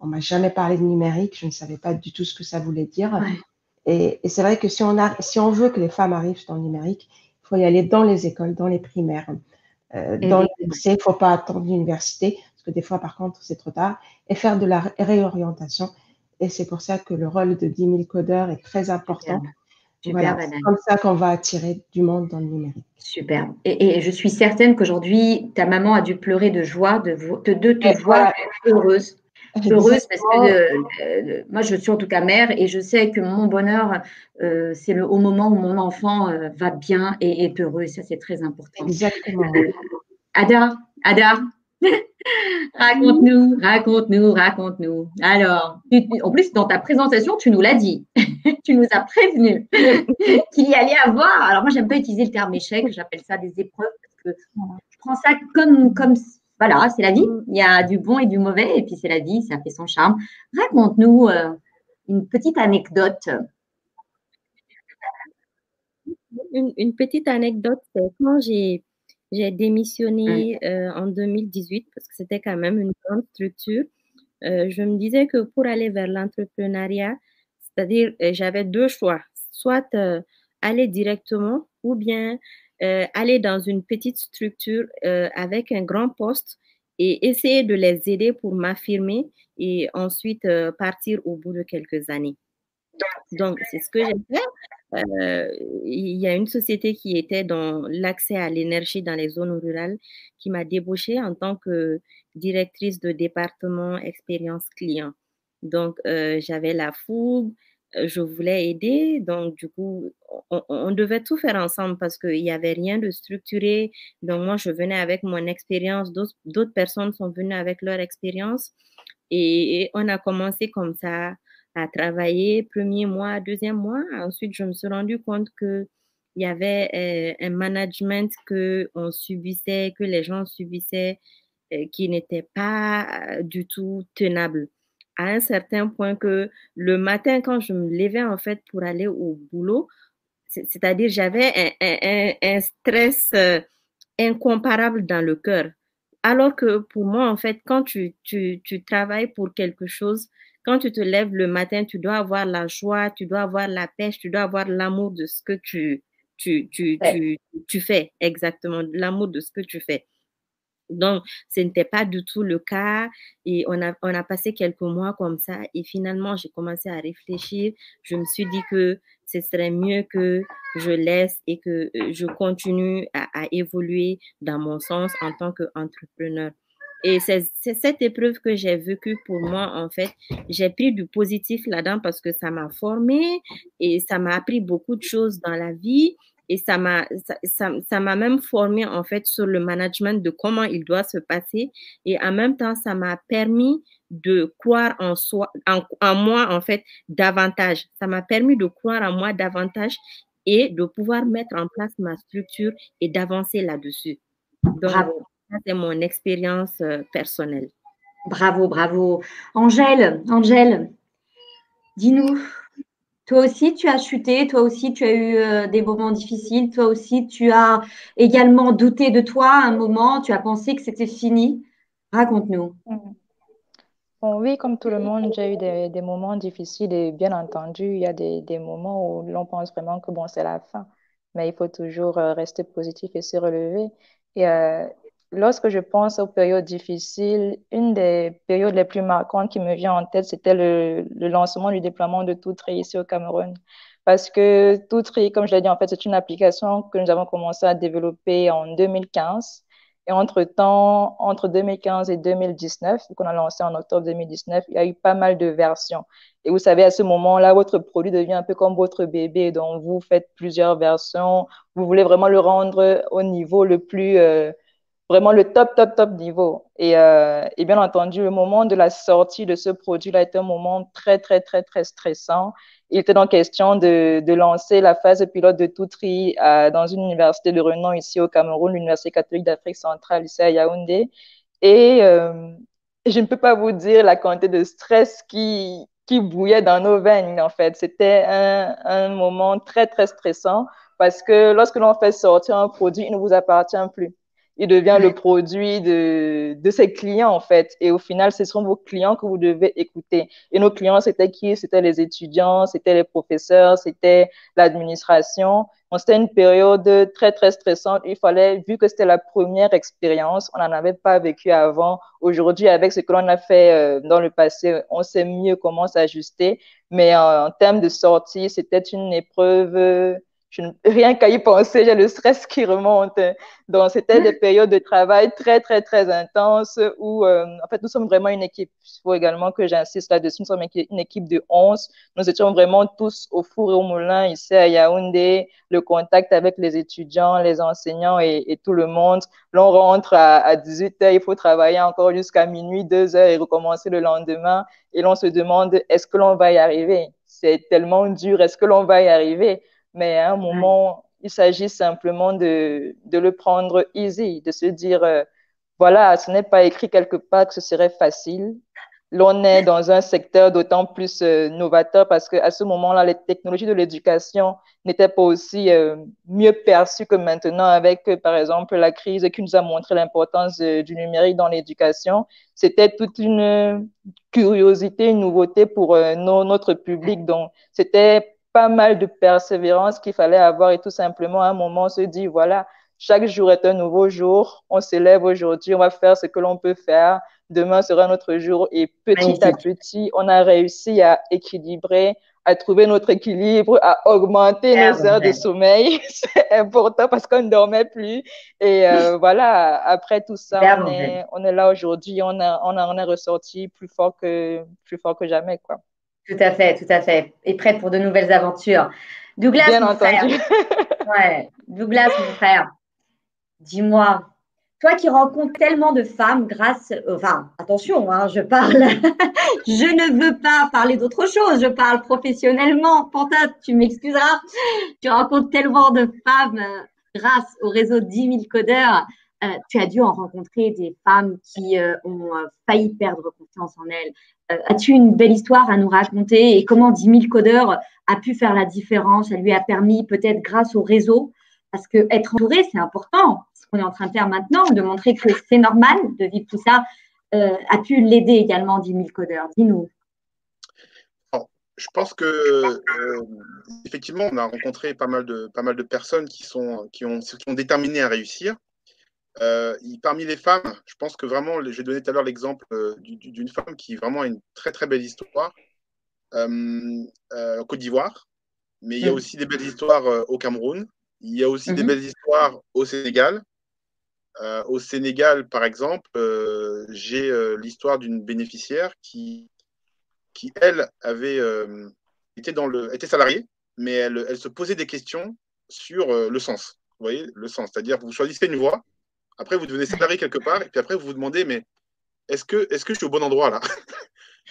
Speaker 7: On m'a jamais parlé de numérique. Je ne savais pas du tout ce que ça voulait dire. Ouais. Et, et c'est vrai que si on, a, si on veut que les femmes arrivent dans le numérique, il faut y aller dans les écoles, dans les primaires. Euh, dans le lycée, il ne faut pas attendre l'université, parce que des fois, par contre, c'est trop tard, et faire de la réorientation. Et c'est pour ça que le rôle de 10 000 codeurs est très important. Super, voilà, c'est comme ça qu'on va attirer du monde dans le numérique.
Speaker 6: Super. Et, et je suis certaine qu'aujourd'hui, ta maman a dû pleurer de joie de, de, de te et voir voilà. heureuse. Heureuse parce que euh, euh, moi, je suis en tout cas mère et je sais que mon bonheur, euh, c'est au moment où mon enfant euh, va bien et est heureux. Ça, c'est très important.
Speaker 7: Exactement.
Speaker 6: Ada, Ada, raconte-nous, raconte-nous, raconte-nous. Alors, en plus, dans ta présentation, tu nous l'as dit. tu nous as prévenu qu'il y allait avoir. Alors, moi, j'aime pas utiliser le terme échec, j'appelle ça des épreuves je prends ça comme, comme voilà, c'est la vie. Il y a du bon et du mauvais, et puis c'est la vie, ça fait son charme. Raconte-nous euh, une petite anecdote.
Speaker 8: Une, petite anecdote, quand j'ai j'ai démissionné euh, en 2018 parce que c'était quand même une grande structure. Euh, je me disais que pour aller vers l'entrepreneuriat, c'est-à-dire euh, j'avais deux choix, soit euh, aller directement ou bien aller dans une petite structure avec un grand poste et essayer de les aider pour m'affirmer et ensuite partir au bout de quelques années. Donc, c'est ce que j'ai fait. Euh, il y a une société qui était dans l'accès à l'énergie dans les zones rurales qui m'a débauchée en tant que directrice de département expérience client. Donc, euh, j'avais la fougue, je voulais aider. Donc, du coup, on, devait tout faire ensemble parce qu'il n'y avait rien de structuré. Donc, moi, je venais avec mon expérience, d'autres personnes sont venues avec leur expérience. Et on a commencé comme ça à travailler premier mois, deuxième mois. Ensuite, je me suis rendu compte que il y avait euh, un management que on subissait, que les gens subissaient, euh, qui n'était pas euh, du tout tenable. À un certain point que le matin, quand je me levais en fait pour aller au boulot, c'est-à-dire j'avais un, stress incomparable dans le cœur. Alors que pour moi, en fait, quand tu, tu travailles pour quelque chose, quand tu te lèves le matin, tu dois avoir la joie, tu dois avoir la pêche, tu dois avoir l'amour de ce que tu, tu, tu, tu, tu fais, exactement, l'amour de ce que tu fais. Donc, ce n'était pas du tout le cas et on a, on a passé quelques mois comme ça et finalement, j'ai commencé à réfléchir. Je me suis dit que ce serait mieux que je laisse et que je continue à, à évoluer dans mon sens en tant qu'entrepreneur. Et c'est cette épreuve que j'ai vécue pour moi, en fait. J'ai pris du positif là-dedans parce que ça m'a formé et ça m'a appris beaucoup de choses dans la vie. Et ça m'a ça, ça, même formé, en fait, sur le management de comment il doit se passer. Et en même temps, ça m'a permis de croire en soi, en, moi, en fait, davantage. Ça m'a permis de croire en moi davantage et de pouvoir mettre en place ma structure et d'avancer là-dessus.
Speaker 6: Bravo
Speaker 8: c'est mon expérience euh, personnelle.
Speaker 6: Bravo, bravo. Angèle, Angèle, dis-nous, toi aussi tu as chuté, toi aussi tu as eu euh, des moments difficiles, toi aussi tu as également douté de toi à un moment, tu as pensé que c'était fini. Raconte-nous.
Speaker 9: Bon, oui, comme tout le monde, j'ai eu des, des moments difficiles et bien entendu, il y a des, des moments où l'on pense vraiment que bon, c'est la fin, mais il faut toujours euh, rester positif et se relever. Et euh, lorsque je pense aux périodes difficiles, une des périodes les plus marquantes qui me vient en tête, c'était le, lancement du déploiement de Toutri ici au Cameroun. Parce que Toutri, comme je l'ai dit, en fait, c'est une application que nous avons commencé à développer en 2015. Et entre-temps, entre 2015 et 2019, qu'on a lancé en octobre 2019, il y a eu pas mal de versions. Et vous savez, à ce moment-là, votre produit devient un peu comme votre bébé. Donc, vous faites plusieurs versions. Vous voulez vraiment le rendre au niveau le plus, euh, vraiment le top, top, top niveau. Et, euh, et bien entendu, le moment de la sortie de ce produit-là est un moment très, très, très, très stressant il était donc question de, lancer la phase pilote de Toutri euh, dans une université de renom ici au Cameroun, l'Université catholique d'Afrique centrale ici à Yaoundé. Et euh, je ne peux pas vous dire la quantité de stress qui, qui bouillait dans nos veines, en fait. C'était un moment très, très stressant parce que lorsque l'on fait sortir un produit, il ne vous appartient plus il devient le produit de, de ses clients, en fait. Et au final, ce sont vos clients que vous devez écouter. Et nos clients, c'était qui? C'était les étudiants, c'était les professeurs, c'était l'administration. Bon, c'était une période très, très stressante. Il fallait, vu que c'était la première expérience, on n'en avait pas vécu avant. Aujourd'hui, avec ce que l'on a fait euh, dans le passé, on sait mieux comment s'ajuster. Mais en, en termes de sortie, c'était une épreuve je, rien qu'à y penser, j'ai le stress qui remonte. Donc, c'était des périodes de travail très, très, très intenses où, euh, en fait, nous sommes vraiment une équipe. Il faut également que j'insiste là-dessus. Nous sommes une équipe de 11. Nous étions vraiment tous au four et au moulin ici à Yaoundé, le contact avec les étudiants, les enseignants et, tout le monde. L'on rentre à, à 18 heures, il faut travailler encore jusqu'à minuit, 2 heures et recommencer le lendemain. Et l'on se demande, est-ce que l'on va y arriver? C'est tellement dur, est-ce que l'on va y arriver? Mais à un moment, il s'agit simplement de, de, le prendre easy, de se dire, euh, voilà, ce n'est pas écrit quelque part que ce serait facile. L'on est dans un secteur d'autant plus euh, novateur parce qu'à ce moment-là, les technologies de l'éducation n'étaient pas aussi euh, mieux perçues que maintenant avec, par exemple, la crise qui nous a montré l'importance du numérique dans l'éducation. C'était toute une curiosité, une nouveauté pour no notre public. Donc, c'était pas mal de persévérance qu'il fallait avoir et tout simplement à un moment se dire, voilà, chaque jour est un nouveau jour, on s'élève aujourd'hui, on va faire ce que l'on peut faire, demain sera notre jour. Et petit à petit, on a réussi à équilibrer, à trouver notre équilibre, à augmenter nos heures de sommeil. C'est important parce qu'on ne dormait plus. Et euh, voilà, après tout ça, on est, on est là aujourd'hui, on, a, on, a, on est ressorti plus fort que, plus fort que jamais, quoi.
Speaker 6: Tout à fait, tout à fait. Et prête pour de nouvelles aventures. Douglas,
Speaker 9: Bien
Speaker 6: mon
Speaker 9: entendu.
Speaker 6: frère. Ouais, Douglas, mon frère. Dis-moi, toi qui rencontres tellement de femmes grâce, enfin, attention, hein, je parle, je ne veux pas parler d'autre chose, je parle professionnellement. Panta, tu m'excuseras. Tu rencontres tellement de femmes euh, grâce au réseau 10 000 codeurs. Euh, tu as dû en rencontrer des femmes qui euh, ont euh, failli perdre confiance en elles. As-tu une belle histoire à nous raconter et comment 10 000 codeurs a pu faire la différence Ça lui a permis peut-être grâce au réseau, parce que être entouré, c'est important. Ce qu'on est en train de faire maintenant, de montrer que c'est normal de vivre tout ça, a pu l'aider également 10 000 codeurs. Dis-nous.
Speaker 5: Je pense que effectivement, on a rencontré pas mal de pas mal de personnes qui sont qui ont qui ont déterminé à réussir. Euh, parmi les femmes, je pense que vraiment, j'ai donné tout à l'heure l'exemple euh, d'une femme qui vraiment a une très très belle histoire euh, euh en Côte d'Ivoire, mais il y a aussi des belles histoires au Cameroun, il y a aussi des belles histoires au Sénégal. Au Sénégal, par exemple, j'ai l'histoire d'une bénéficiaire qui, qui elle, avait été dans le, était salariée, mais elle, elle se posait des questions sur le sens. Vous voyez, le sens, c'est-à-dire vous choisissez une voie, après, vous devenez salarié quelque part, et puis après, vous vous demandez, mais est-ce que, est-ce que je suis au bon endroit là?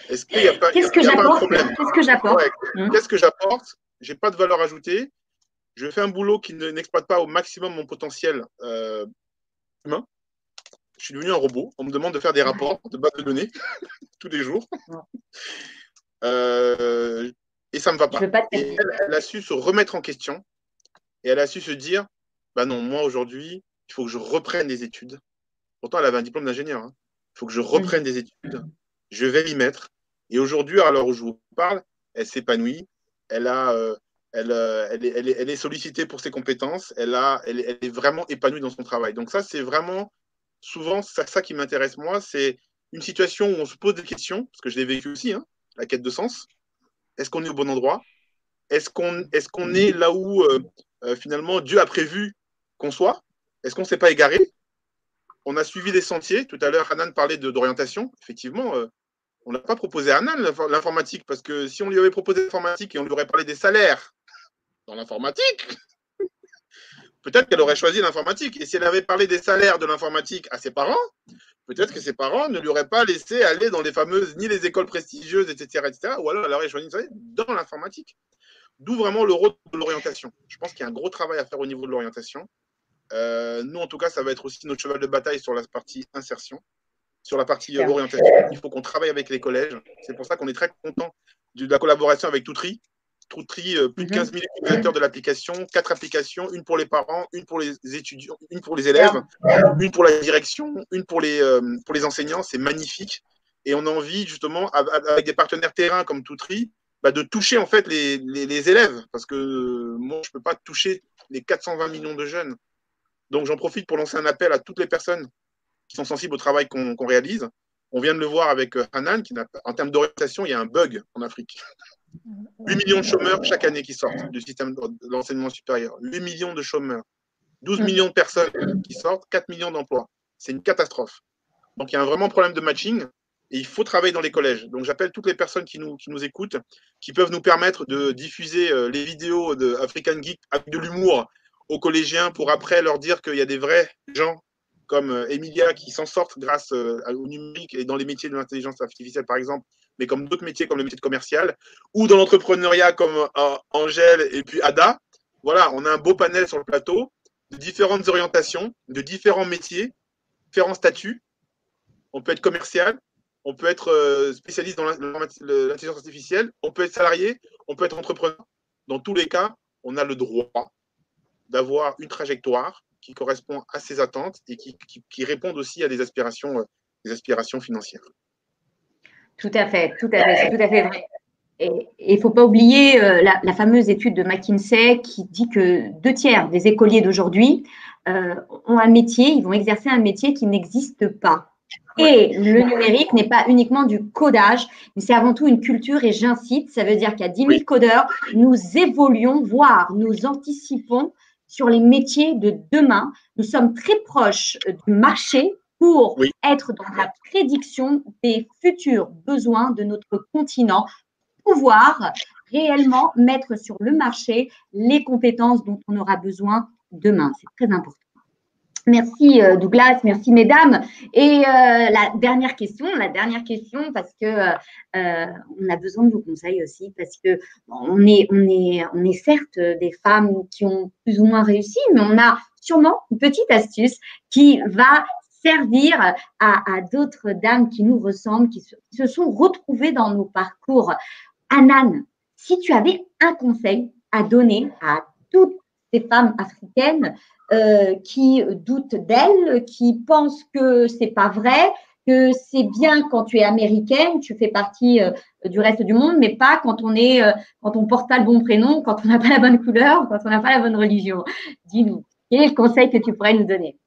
Speaker 5: Est-ce qu'il n'y a pas,
Speaker 6: Qu'est-ce que j'apporte?
Speaker 5: problème?
Speaker 6: Qu'est-ce que j'apporte?
Speaker 5: Ouais,
Speaker 6: Mhm.
Speaker 5: Qu'est-ce que j'apporte? J'ai pas de valeur ajoutée. Je fais un boulot qui ne- n'exploite pas au maximum mon potentiel euh, humain. je suis devenu un robot. On me demande de faire des rapports de base de données tous les jours. Euh, et ça ne me va pas. Et elle, elle a su se remettre en question et elle a su se dire bah non, moi aujourd'hui, il faut que je reprenne des études. Pourtant, elle avait un diplôme d'ingénieur. hein. Il faut que je reprenne des études. Je vais m'y mettre. Et aujourd'hui, à l'heure où je vous parle, elle s'épanouit. Elle, a, euh, elle, euh, elle, est, elle, est, elle est sollicitée pour ses compétences. Elle, a, elle, est, vraiment épanouie dans son travail. Donc, ça, c'est vraiment souvent ça, ça qui m'intéresse, moi. C'est une situation où on se pose des questions, parce que je l'ai vécu aussi, hein, la quête de sens. Est-ce qu'on est au bon endroit? Est-ce qu'on est, qu'on est là où euh, finalement Dieu a prévu qu'on soit? Est-ce qu'on ne s'est pas égaré? On a suivi des sentiers. Tout à l'heure, Hanan parlait d'orientation. Effectivement, euh, on n'a pas proposé à Hanan l'infor- l'informatique parce que si on lui avait proposé l'informatique et on lui aurait parlé des salaires dans l'informatique, peut-être qu'elle aurait choisi l'informatique. Et si elle avait parlé des salaires de l'informatique à ses parents, peut-être que ses parents ne lui auraient pas laissé aller dans les fameuses, ni les écoles prestigieuses, etc., etc., ou alors elle aurait choisi dans l'informatique. D'où vraiment le rôle de l'orientation. Je pense qu'il y a un gros travail à faire au niveau de l'orientation. Euh, nous, en tout cas, ça va être aussi notre cheval de bataille sur la partie insertion, sur la partie euh, orientation. Il faut qu'on travaille avec les collèges. C'est pour ça qu'on est très content de la collaboration avec Toutri. Toutri, euh, plus de
Speaker 6: Mhm.
Speaker 5: 15 000 utilisateurs de l'application, quatre applications, une pour les parents, une pour les étudiants, une pour les élèves, une pour la direction, une pour les, pour les enseignants. C'est magnifique. Et on a envie, justement, av- av- avec des partenaires terrain comme Toutri, bah, de toucher en fait les, les- les élèves. Parce que moi, je ne peux pas toucher les 420 millions de jeunes. Donc, j'en profite pour lancer un appel à toutes les personnes qui sont sensibles au travail qu'on réalise. On vient de le voir avec euh, Hanan, qui n'a pas- en termes d'orientation, il y a un bug en Afrique. 8 millions de chômeurs chaque année qui sortent du système de l'enseignement supérieur. 8 millions de chômeurs. 12 millions de personnes qui sortent, 4 millions d'emplois. C'est une catastrophe. Donc il y a un vraiment problème de matching et il faut travailler dans les collèges. Donc j'appelle toutes les personnes qui nous, qui nous écoutent, qui peuvent nous permettre de diffuser euh, les vidéos de African Geek avec de l'humour aux collégiens pour après leur dire qu'il y a des vrais gens comme euh, Emilia qui s'en sortent grâce euh, au numérique et dans les métiers de l'intelligence artificielle par exemple, mais comme d'autres métiers comme le métier de commercial ou dans l'entrepreneuriat comme euh, Angèle et puis Ada. Voilà, on a un beau panel sur le plateau de différentes orientations, de différents métiers, différents statuts. On peut être commercial, on peut être spécialiste dans l'in- l'intelligence artificielle, on peut être salarié, on peut être entrepreneur. Dans tous les cas, on a le droit d'avoir une trajectoire qui correspond à ses attentes et qui, qui, qui répondent aussi à des aspirations, euh, des aspirations financières.
Speaker 6: Tout à fait, tout à fait, c'est tout à fait vrai. Et il ne faut pas oublier euh, la, la fameuse étude de McKinsey qui dit que deux tiers des écoliers d'aujourd'hui euh, ont un métier, ils vont exercer un métier qui n'existe pas. Et le numérique n'est pas uniquement du codage, mais c'est avant tout une culture et j'incite, ça veut dire a 10 000 codeurs, nous évoluons, voire nous anticipons sur les métiers de demain. Nous sommes très proches euh, du marché pour
Speaker 5: Oui.
Speaker 6: être dans la prédiction des futurs besoins de notre continent, pouvoir réellement mettre sur le marché les compétences dont on aura besoin demain. C'est très important. Merci euh, Douglas, merci mesdames. Et euh, la dernière question, la dernière question, parce que euh, on a besoin de vos conseils aussi, parce que on est, on est, on est certes des femmes qui ont plus ou moins réussi, mais on a sûrement une petite astuce qui va servir à, à d'autres dames qui nous ressemblent, qui se, qui se sont retrouvées dans nos parcours. Anan, si tu avais un conseil à donner à toutes ces femmes africaines euh, qui doutent d'elles, qui pensent que c'est pas vrai, que c'est bien quand tu es américaine, tu fais partie euh, du reste du monde, mais pas quand on est, euh, quand on porte pas le bon prénom, quand on n'a pas la bonne couleur, quand on n'a pas la bonne religion. Dis-nous, quel est le conseil que tu pourrais nous donner?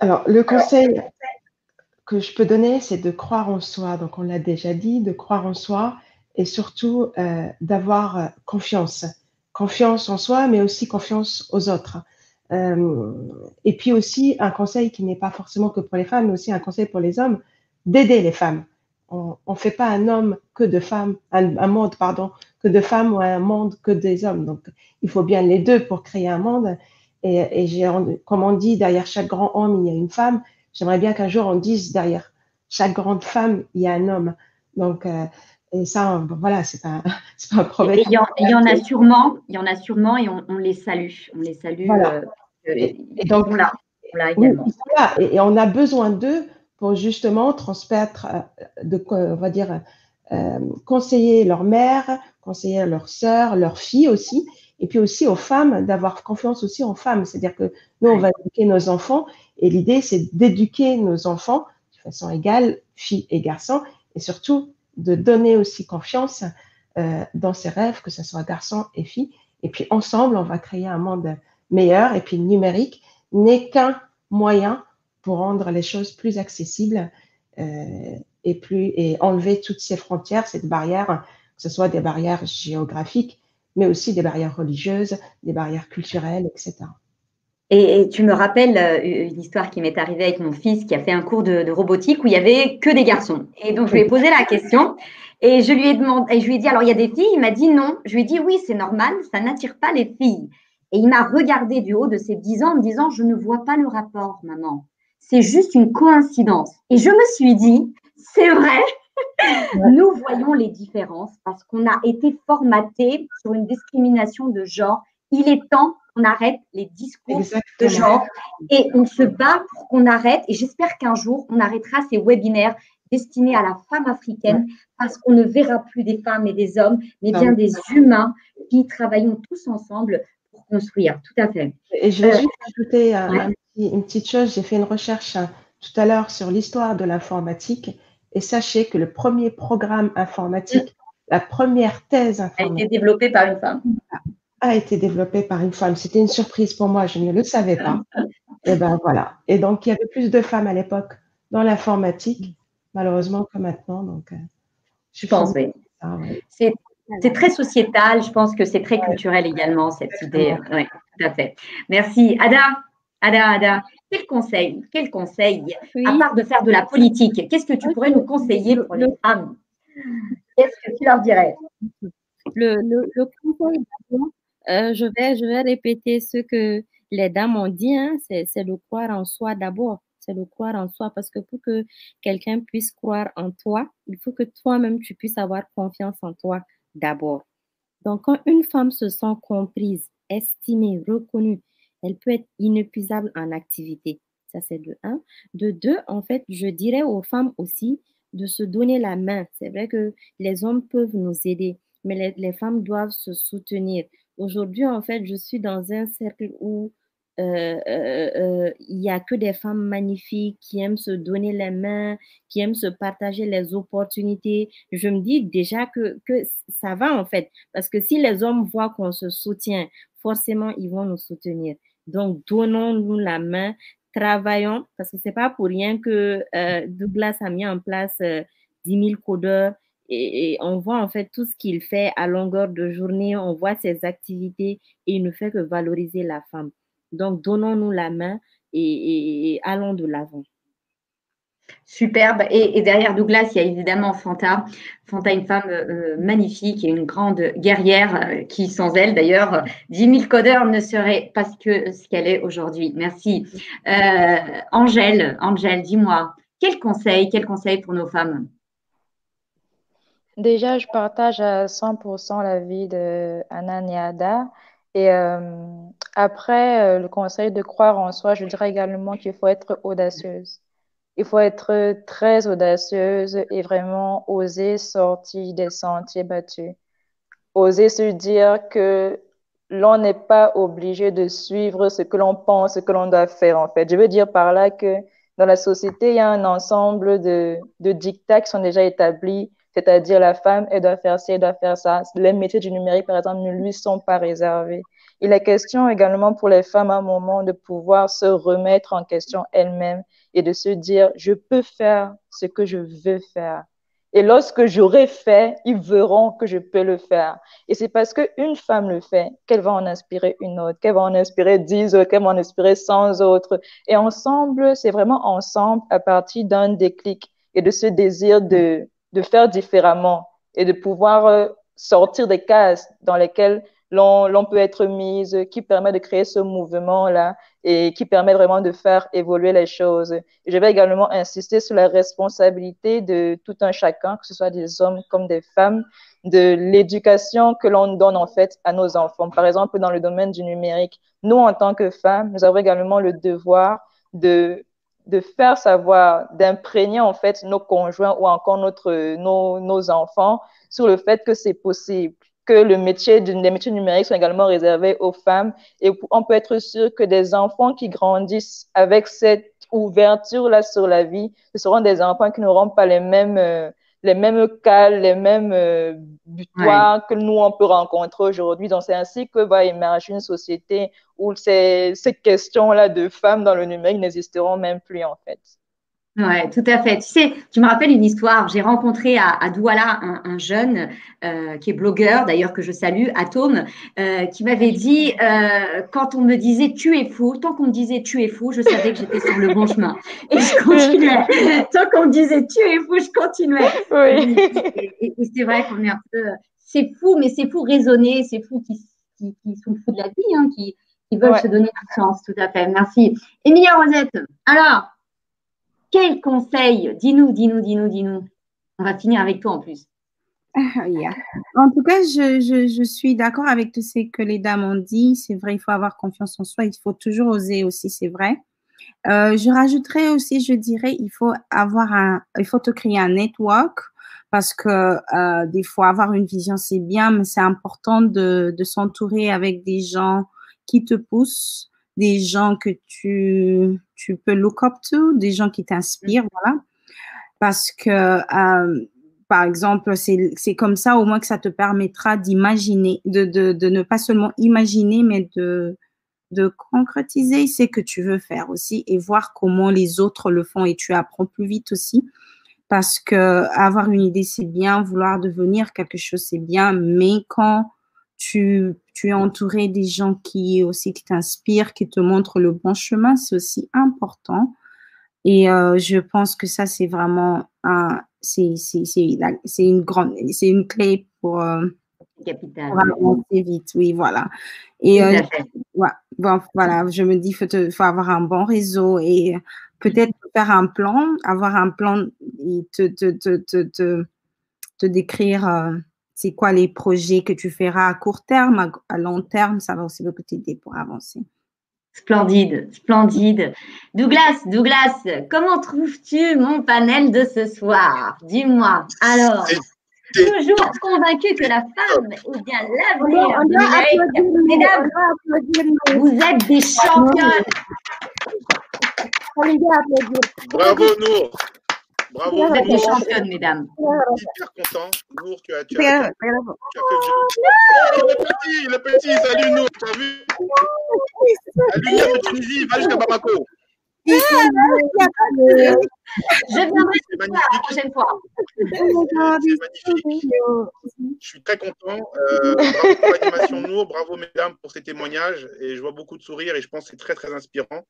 Speaker 7: Alors, le conseil que je peux donner, c'est de croire en soi. Donc, on l'a déjà dit, de croire en soi et surtout euh, d'avoir confiance. Confiance en soi, mais aussi confiance aux autres. Euh, et puis aussi, un conseil qui n'est pas forcément que pour les femmes, mais aussi un conseil pour les hommes, d'aider les femmes. On ne fait pas un homme que de femmes, un, un monde, pardon, que de femmes ou un monde que des hommes. Donc, il faut bien les deux pour créer un monde. Et, et comme on dit, derrière chaque grand homme, il y a une femme. J'aimerais bien qu'un jour on dise derrière chaque grande femme, il y a un homme. Donc, euh, et ça, voilà, c'est pas, c'est pas un problème.
Speaker 6: Il y, en, il y en a sûrement, il y en a sûrement, et on, on les salue, on les salue.
Speaker 7: Voilà.
Speaker 6: euh,
Speaker 7: et, et donc
Speaker 6: là. là
Speaker 7: Oui,
Speaker 6: également.
Speaker 7: et, et on a besoin d'eux pour justement transmettre, euh, de, on va dire, euh, conseiller leur mère, conseiller leurs sœurs, leurs filles aussi, et puis aussi aux femmes, d'avoir confiance aussi en femmes. C'est-à-dire que nous, on va éduquer nos enfants, et l'idée, c'est d'éduquer nos enfants de façon égale, filles et garçons, et surtout de donner aussi confiance euh, dans ses rêves, que ce soit garçons et filles. Et puis ensemble, on va créer un monde meilleur, et puis le numérique n'est qu'un moyen pour rendre les choses plus accessibles euh, et plus et enlever toutes ces frontières, cette barrière, que ce soit des barrières géographiques, mais aussi des barrières religieuses, des barrières culturelles, etc.
Speaker 6: Et, et tu me rappelles euh, une histoire qui m'est arrivée avec mon fils qui a fait un cours de, de robotique où il y avait que des garçons. Et donc je lui ai posé la question et je lui ai demandé, et je lui ai dit alors il y a des filles? Il m'a dit non. Je lui ai dit oui c'est normal, ça n'attire pas les filles. Et il m'a regardé du haut de ses 10 ans en me disant je ne vois pas le rapport maman. C'est juste une coïncidence. Et je me suis dit c'est vrai. Nous voyons les différences parce qu'on a été formaté sur une discrimination de genre. Il est temps qu'on arrête les discours de genre et on se bat pour qu'on arrête. Et j'espère qu'un jour, on arrêtera ces webinaires destinés à la femme africaine parce qu'on ne verra plus des femmes et des hommes, mais
Speaker 7: Ah
Speaker 6: bien des humains qui travaillons tous ensemble pour construire. Tout à fait.
Speaker 7: Et je vais
Speaker 6: Euh,
Speaker 7: juste ajouter un-
Speaker 6: ouais.
Speaker 7: un petit- une petite chose. J'ai fait une recherche hein, tout à l'heure sur l'histoire de l'informatique. Et sachez que le premier programme informatique, la première thèse
Speaker 6: A
Speaker 7: informatique,
Speaker 6: été développé par une femme.
Speaker 7: A été développée par une femme. C'était une surprise pour moi, je ne le savais pas. Et ben voilà. Et donc, il y avait plus de femmes à l'époque dans l'informatique, malheureusement, que maintenant. Donc, euh,
Speaker 6: Je pense, oui.
Speaker 7: ouais.
Speaker 6: C'est c'est très sociétal. Je pense que c'est très culturel également, cette idée. Oui, tout à fait. Merci. Ada, Ada, Ada, quel conseil, quel conseil,
Speaker 8: Oui.
Speaker 6: à part de faire de la politique, qu'est-ce que tu pourrais nous conseiller pour les femmes? Qu'est-ce que tu leur dirais?
Speaker 8: Le, le, le conseil euh, je, vais, répéter ce que les dames ont dit, hein, c'est de croire en soi d'abord. C'est de croire en soi parce que pour que quelqu'un puisse croire en toi, il faut que toi-même tu puisses avoir confiance en toi d'abord. Donc, quand une femme se sent comprise, estimée, reconnue, elle peut être inépuisable en activité. Ça, c'est de un. De deux, en fait, je dirais aux femmes aussi de se donner la main. C'est vrai que les hommes peuvent nous aider, mais les femmes doivent se soutenir. Aujourd'hui, en fait, je suis dans un cercle où euh, euh, euh, il n'y a que des femmes magnifiques qui aiment se donner les mains, qui aiment se partager les opportunités. Je me dis déjà que, que ça va en fait, parce que si les hommes voient qu'on se soutient, forcément, ils vont nous soutenir. Donc, donnons-nous la main, travaillons, parce que c'est pas pour rien que euh, Douglas a mis en place euh, 10 000 codeurs et, on voit en fait tout ce qu'il fait à longueur de journée, on voit ses activités et il ne fait que valoriser la femme. Donc, donnons-nous la main et, allons de l'avant.
Speaker 6: Superbe. Et, derrière Douglas, il y a évidemment Fanta. Fanta, une femme euh, magnifique et une grande guerrière euh, qui, sans elle, d'ailleurs, euh, 10 000 codeurs ne serait pas ce que ce qu'elle est aujourd'hui. Merci. Euh, Angèle, Angèle, dis-moi, quel conseil, quel conseil pour nos femmes?
Speaker 9: Déjà, je partage à 100% l'avis de Anna. Et euh, après, euh, le conseil de croire en soi, je dirais également qu'il faut être audacieuse. Il faut être très audacieuse et vraiment oser sortir des sentiers battus. Oser se dire que l'on n'est pas obligé de suivre ce que l'on pense, ce que l'on doit faire, en fait. Je veux dire par là que dans la société, il y a un ensemble de, de dictats qui sont déjà établis, c'est-à-dire la femme, elle doit faire ci, elle doit faire ça. Les métiers du numérique, par exemple, ne lui sont pas réservés. Il est question également pour les femmes à un moment de pouvoir se remettre en question elles-mêmes et de se dire, je peux faire ce que je veux faire. Et lorsque j'aurai fait, ils verront que je peux le faire. Et c'est parce qu'une femme le fait qu'elle va en inspirer une autre, qu'elle va en inspirer dix autres, qu'elle va en inspirer cent autres. Et ensemble, c'est vraiment ensemble à partir d'un déclic et de ce désir de, de faire différemment et de pouvoir euh, sortir des cases dans lesquelles l'on peut être mise, qui permet de créer ce mouvement-là et qui permet vraiment de faire évoluer les choses. Je vais également insister sur la responsabilité de tout un chacun, que ce soit des hommes comme des femmes, de l'éducation que l'on donne en fait à nos enfants. Par exemple, dans le domaine du numérique, nous, en tant que femmes, nous avons également le devoir de, de faire savoir, d'imprégner en fait nos conjoints ou encore notre, nos, nos enfants sur le fait que c'est possible, que le métier, les métiers numériques sont également réservés aux femmes et on peut être sûr que des enfants qui grandissent avec cette ouverture-là sur la vie, ce seront des enfants qui n'auront pas les mêmes, euh, les mêmes cas, les mêmes euh, butoirs que nous, on peut rencontrer aujourd'hui. Donc, c'est ainsi que va émerger une société où ces, ces questions-là de femmes dans le numérique n'existeront même plus, en fait.
Speaker 6: Ouais, tout à fait. Tu sais, tu me rappelles une histoire. J'ai rencontré à, à Douala un, un jeune euh, qui est blogueur, d'ailleurs que je salue, Atome, euh, qui m'avait dit euh, quand on me disait tu es fou, tant qu'on me disait tu es fou, je savais que j'étais sur le bon chemin. Et je continuais. tant qu'on me disait tu es fou, je continuais.
Speaker 9: Oui.
Speaker 6: Et, et- et c'est vrai qu'on est un peu. C'est fou, mais c'est fou raisonner, c'est fou qui, qui, qui sont fous de la vie, hein, qui, qui veulent
Speaker 9: Ouais.
Speaker 6: se donner toute chance. Tout à fait. Merci. Emilia Rosette. Alors. Quel conseil? Dis-nous, dis-nous, dis-nous, dis-nous. On va finir avec toi en plus.
Speaker 10: En tout cas, je, suis d'accord avec tout ce que les dames ont dit. C'est vrai, il faut avoir confiance en soi. Il faut toujours oser aussi, c'est vrai. Euh, je rajouterais aussi, je dirais, il faut avoir un, il faut te créer un network parce que euh, des fois avoir une vision c'est bien, mais c'est important de s'entourer avec des gens qui te poussent, des gens que tu, tu peux look up to, des gens qui t'inspirent, voilà. Parce que, euh, par exemple, c'est comme ça au moins que ça te permettra d'imaginer, de, de, de ne pas seulement imaginer, mais de, de concrétiser ce que tu veux faire aussi et voir comment les autres le font et tu apprends plus vite aussi. Parce que avoir une idée, c'est bien, vouloir devenir quelque chose, c'est bien, mais quand tu, tu es entouré des gens qui aussi qui t'inspirent, qui te montrent le bon chemin, c'est aussi important. Et euh, je pense que ça, c'est vraiment un, c'est, une grande, c'est une clé pour, euh,
Speaker 6: Capital.
Speaker 10: pour avancer vite. Oui, voilà. Et euh, ouais, bon, voilà, je me dis, faut, te- faut avoir un bon réseau et peut-être faire un plan, avoir un plan et te, te, te, te, te, te décrire euh, c'est quoi les projets que tu feras à court terme, à, à long terme, ça va aussi beaucoup t'aider pour avancer.
Speaker 6: Splendide, splendide. Douglas, Douglas, comment trouves-tu mon panel de ce soir? Dis-moi. Alors, toujours convaincu que la femme est bien l'avenir Mesdames, vous êtes des championnes.
Speaker 10: On les doit applaudir.
Speaker 5: Bravo, Nour. Bravo,
Speaker 6: Vous êtes des championnes, mesdames.
Speaker 5: Hyper content. Nour, tu as, tu as, tu as, fait le jeu. Oh, le petit, le petit, salut Nour, tu as vu? La lumière de Tunisie va jusqu'à Bamako.
Speaker 6: Je viendrai la prochaine fois.
Speaker 5: C'est magnifique. Je suis très content. Euh, bravo pour l'animation Nour, bravo mesdames pour ces témoignages. Et je vois beaucoup de sourires et je pense que c'est très très inspirant.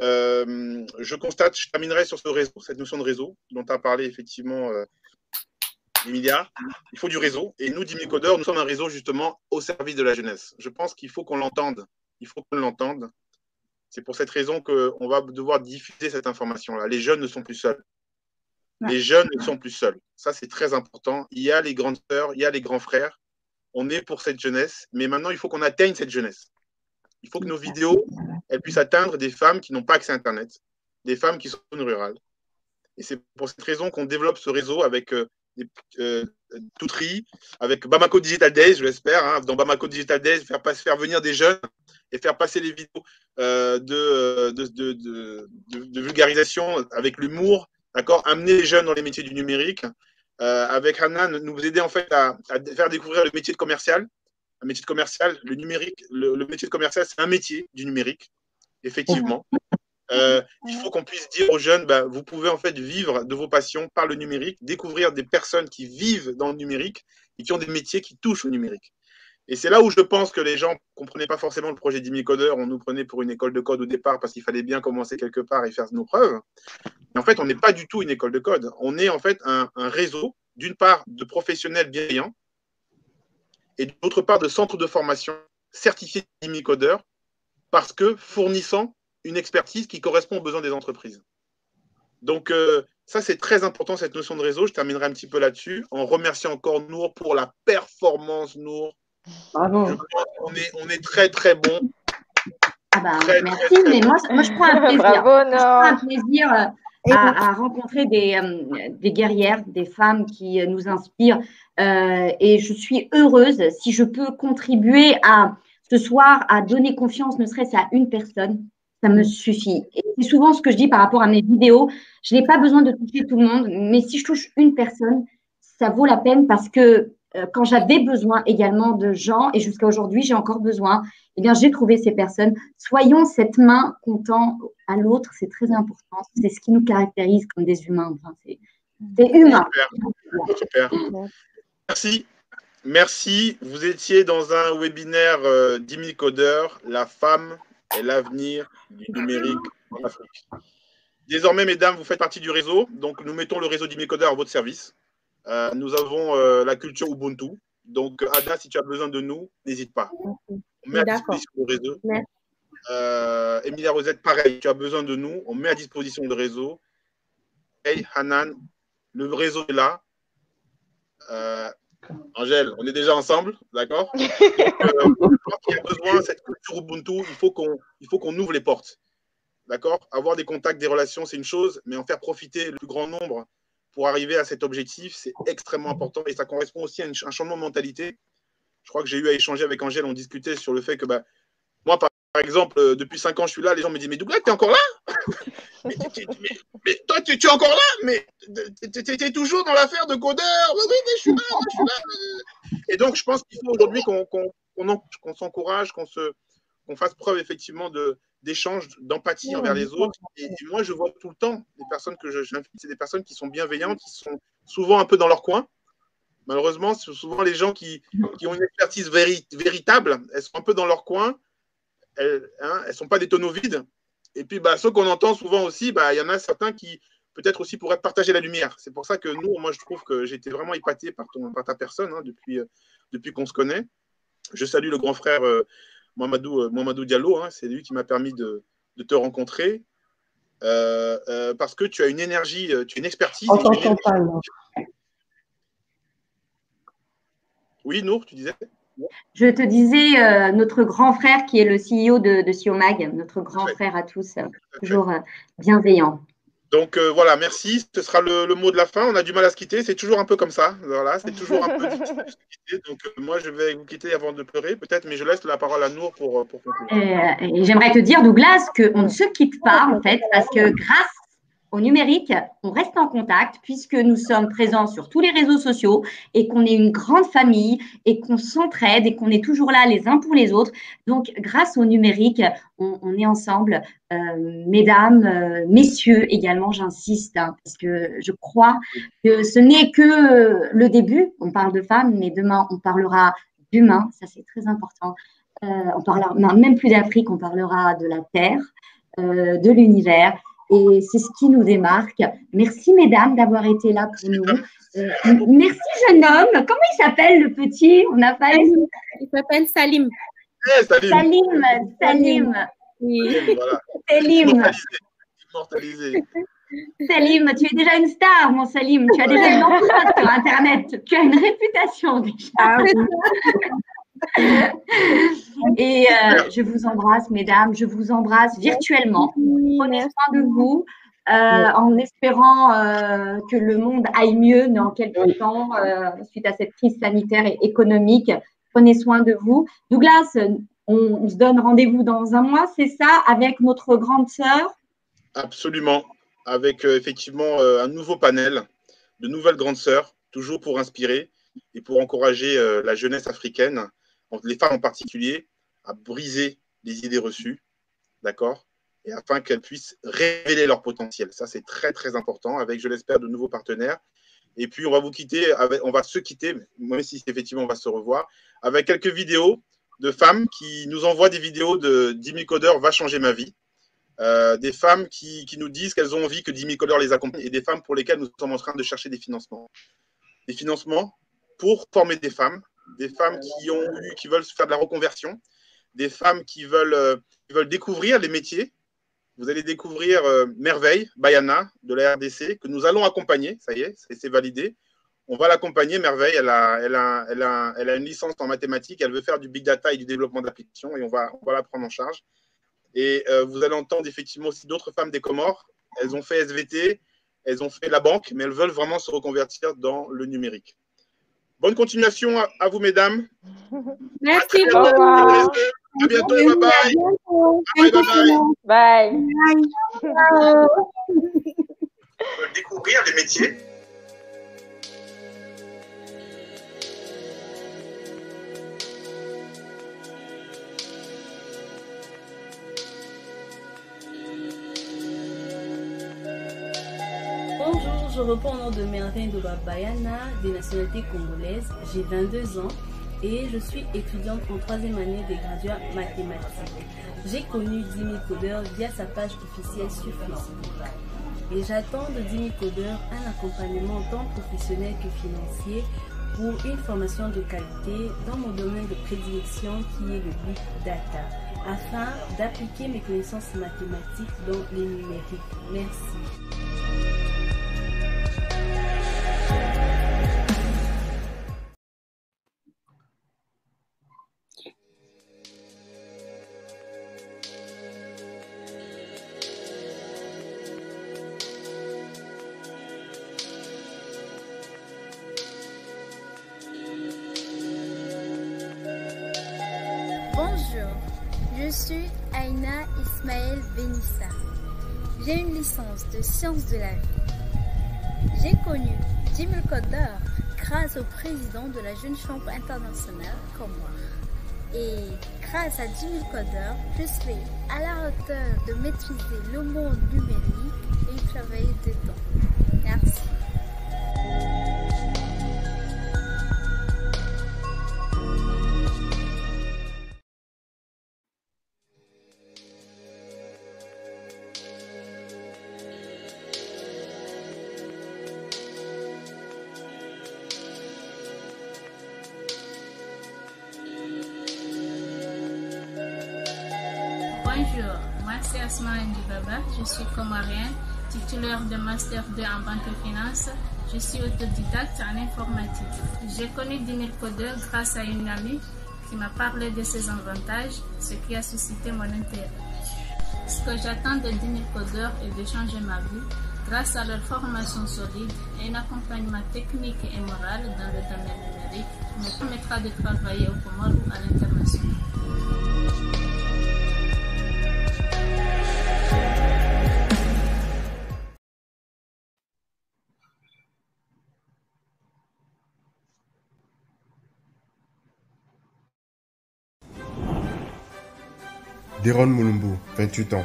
Speaker 5: Euh, je constate, je terminerai sur ce réseau, cette notion de réseau dont as parlé effectivement, euh, Emilia. Il faut du réseau. Et nous, Dimi Codeur, nous sommes un réseau justement au service de la jeunesse. Je pense qu'il faut qu'on l'entende. Il faut qu'on l'entende. C'est pour cette raison qu'on va devoir diffuser cette information-là. Les jeunes ne sont plus seuls. Les jeunes ne sont plus seuls. Ça, c'est très important. Il y a les grandes sœurs, il y a les grands frères. On est pour cette jeunesse, mais maintenant, il faut qu'on atteigne cette jeunesse. Il faut que nos vidéos, elles puissent atteindre des femmes qui n'ont pas accès à Internet, des femmes qui sont en zone rurale. Et c'est pour cette raison qu'on développe ce réseau avec euh, des, euh, Toutri, avec Bamako Digital Days, je l'espère. hein. dans Bamako Digital Days, faire, venir des jeunes et faire passer les vidéos euh, de, de, vulgarisation avec l'humour, d'accord? Amener les jeunes dans les métiers du numérique. Euh, avec Hanan, nous aider en fait à, à faire découvrir le métier de commercial. Un métier de commercial, le numérique, le, métier de commercial, c'est un métier du numérique, effectivement. Euh, il faut qu'on puisse dire aux jeunes, bah, vous pouvez en fait vivre de vos passions par le numérique, découvrir des personnes qui vivent dans le numérique et qui ont des métiers qui touchent au numérique. Et c'est là où je pense que les gens ne comprenaient pas forcément le projet d'Imicodeur. On nous prenait pour une école de code au départ parce qu'il fallait bien commencer quelque part et faire nos preuves. Mais en fait, on n'est pas du tout une école de code. On est en fait un, un réseau, d'une part, de professionnels bienveillants et d'autre part, de centres de formation certifiés d'Imicodeur parce que fournissant une expertise qui correspond aux besoins des entreprises. Donc, euh, ça, c'est très important, cette notion de réseau. Je terminerai un petit peu là-dessus en remerciant encore Nour pour la performance, Nour.
Speaker 7: Bravo.
Speaker 5: Je pense qu'on est, on est très, très bon.
Speaker 6: Ah bah,
Speaker 5: Très,
Speaker 6: merci,
Speaker 5: très, très
Speaker 6: mais moi, moi, je prends un plaisir.
Speaker 9: Bravo,
Speaker 6: Je prends un plaisir euh, à, à rencontrer des, euh, des guerrières, des femmes qui nous inspirent. Euh, et je suis heureuse si je peux contribuer à ce soir à donner confiance, ne serait-ce à une personne. Ça me suffit. Et c'est souvent ce que je dis par rapport à mes vidéos. Je n'ai pas besoin de toucher tout le monde, mais si je touche une personne, ça vaut la peine parce que euh, quand j'avais besoin également de gens, et jusqu'à aujourd'hui, j'ai encore besoin, eh bien, j'ai trouvé ces personnes. Soyons cette main qu'on tend à l'autre, c'est très important. C'est ce qui nous caractérise comme des humains. Enfin, c'est c'est humain.
Speaker 5: Super. Merci. Merci. Vous étiez dans un webinaire euh, 10 000 codeurs, la femme est l'avenir du numérique en Afrique. Désormais, mesdames, vous faites partie du réseau. Donc, nous mettons le réseau 10 000 codeurs à votre service. Euh, nous avons euh, la culture Ubuntu. Donc, Ada, si tu as besoin de nous, n'hésite pas. On met à disposition le réseau.
Speaker 8: Merci.
Speaker 5: Euh, Emilia Rosette, pareil, tu as besoin de nous, on met à disposition le réseau. Hey, Hanan, le réseau est là. Euh, Angèle, on est déjà ensemble, d'accord euh, y a besoin, cette culture Ubuntu, il faut qu'on ouvre les portes. D'accord Avoir des contacts, des relations, c'est une chose, mais en faire profiter le plus grand nombre pour arriver à cet objectif, c'est extrêmement important et ça correspond aussi à un changement de mentalité. Je crois que j'ai eu à échanger avec Angèle, on discutait sur le fait que bah, par exemple, euh, depuis 5 ans, je suis là, les gens me disent Mais Douglas, t'es encore là? Mais, toi, tu, es encore là? Mais tu es toujours dans l'affaire de codeur? Oui, mais je suis là, moi, je suis là. Et donc, je pense qu'il faut aujourd'hui qu'on qu'on- qu'on en- qu'on s'encourage, qu'on se qu'on fasse preuve effectivement de d'échange, d'empathie envers les autres. Et, et moi, je vois tout le temps des personnes que je- j'invite, c'est des personnes qui sont bienveillantes, qui sont souvent un peu dans leur coin. Malheureusement, c'est souvent les gens qui, qui ont une expertise véri- véritable, elles sont un peu dans leur coin, elles ne sont pas des tonneaux vides. Et puis, bah, ceux qu'on entend souvent aussi, bah, il y en a certains qui peut-être aussi pourraient partager la lumière. C'est pour ça que nous, moi, je trouve que été vraiment épaté par, ton, par ta personne hein, depuis, euh, depuis qu'on se connaît. Je salue le grand frère euh, Mohamedou, euh, Diallo, hein, c'est lui qui m'a permis de, de te rencontrer. Euh, parce que tu as une énergie, tu as une expertise. As une
Speaker 7: non.
Speaker 5: Oui, Nour, tu disais?
Speaker 6: Je te disais, euh, notre grand frère qui est le CEO de, de Siomag, notre grand frère à tous, euh, toujours euh, bienveillant.
Speaker 5: Donc voilà, merci. Ce sera le, le mot de la fin. On a du mal à se quitter. C'est toujours un peu comme ça. Voilà, c'est toujours un peu difficile de se quitter. Donc moi, je vais vous quitter avant de pleurer, peut-être, mais je laisse la parole à Nour pour, pour conclure.
Speaker 6: Et j'aimerais te dire, Douglas, qu'on ne se quitte pas, en fait, parce que grâce au numérique, on reste en contact puisque nous sommes présents sur tous les réseaux sociaux et qu'on est une grande famille et qu'on s'entraide et qu'on est toujours là les uns pour les autres. Donc, grâce au numérique, on, est ensemble. Euh, mesdames, euh, messieurs également, j'insiste, hein, parce que je crois que ce n'est que le début. On parle de femmes, mais demain, on parlera d'humains. Ça, c'est très important. Euh, on parlera même plus d'Afrique, on parlera de la Terre, de l'univers. Et c'est ce qui nous démarque. Merci, mesdames, d'avoir été là pour nous. Euh, merci, jeune homme. Comment il s'appelle, le petit? On n'a pas.
Speaker 8: Il s'appelle Salim.
Speaker 5: Eh, Salim.
Speaker 6: Salim. Salim.
Speaker 8: Oui.
Speaker 5: Voilà.
Speaker 6: Salim.
Speaker 5: Immortalisé. Immortalisé.
Speaker 6: Salim, tu es déjà une star, mon Salim. Tu as déjà une empreinte sur Internet. Tu as une réputation déjà. Et euh, je vous embrasse, mesdames. Je vous embrasse virtuellement. Prenez soin de vous. euh, en espérant euh, que le monde aille mieux dans quelques temps euh, suite à cette crise sanitaire et économique. Prenez soin de vous. Douglas, on, on se donne rendez-vous dans un mois, c'est ça, avec notre grande sœur?
Speaker 5: Absolument. Avec euh, effectivement euh, un nouveau panel de nouvelles grandes sœurs, toujours pour inspirer et pour encourager euh, la jeunesse africaine, les femmes en particulier, à briser les idées reçues, d'accord Et afin qu'elles puissent révéler leur potentiel. Ça, c'est très, très important, avec, je l'espère, de nouveaux partenaires. Et puis, on va vous quitter, on va se quitter, même si effectivement on va se revoir, avec quelques vidéos de femmes qui nous envoient des vidéos de 10 000 codeurs va changer ma vie. Euh, des femmes qui, qui nous disent qu'elles ont envie que 10 000 codeurs les accompagnent et des femmes pour lesquelles nous sommes en train de chercher des financements. Des financements pour former des femmes, des femmes qui, ont eu, veulent faire de la reconversion, des femmes qui veulent, euh, découvrir les métiers. Vous allez découvrir euh, Merveille, Bayana de la RDC, que nous allons accompagner, ça y est, c'est validé. On va l'accompagner, Merveille, elle a, une licence en mathématiques, elle veut faire du big data et du développement d'applications et on va, on la prendre en charge. Et euh, vous allez entendre effectivement aussi d'autres femmes des Comores. Elles ont fait SVT, elles ont fait la banque, mais elles veulent vraiment se reconvertir dans le numérique. Bonne continuation à, à vous, mesdames.
Speaker 11: Merci beaucoup.
Speaker 5: À bientôt. Bye bye. Bye bye.
Speaker 10: Bye.
Speaker 5: Découvrir les métiers.
Speaker 12: Je réponds au nom de Doba Bayana, des nationalités congolaises. J'ai 22 ans et je suis étudiante en troisième année des graduats mathématiques. J'ai connu Dimi Coder via sa page officielle sur Facebook. Et j'attends de Dimi Coder un accompagnement tant professionnel que financier pour une formation de qualité dans mon domaine de prédilection qui est le big data, afin d'appliquer mes connaissances mathématiques dans les numériques. Merci.
Speaker 13: De sciences de la vie. J'ai connu Jimmy Coder grâce au président de la Jeune Chambre internationale comme moi. Et grâce à Jimmy Coder, je serai à la hauteur de maîtriser le monde numérique et travailler dedans. Merci.
Speaker 14: Bonjour, moi c'est Asma Ndibaba, je suis comorienne, titulaire de Master 2 en banque et finance. Je suis autodidacte en informatique. J'ai connu Dinil Codeur grâce à une amie qui m'a parlé de ses avantages, ce qui a suscité mon intérêt. Ce que j'attends de Dinil Codeur est de changer ma vie grâce à leur formation solide et un accompagnement technique et moral dans le domaine numérique qui me permettra de travailler au Comores ou à l'international.
Speaker 15: Deron Mulumbu, 28 ans.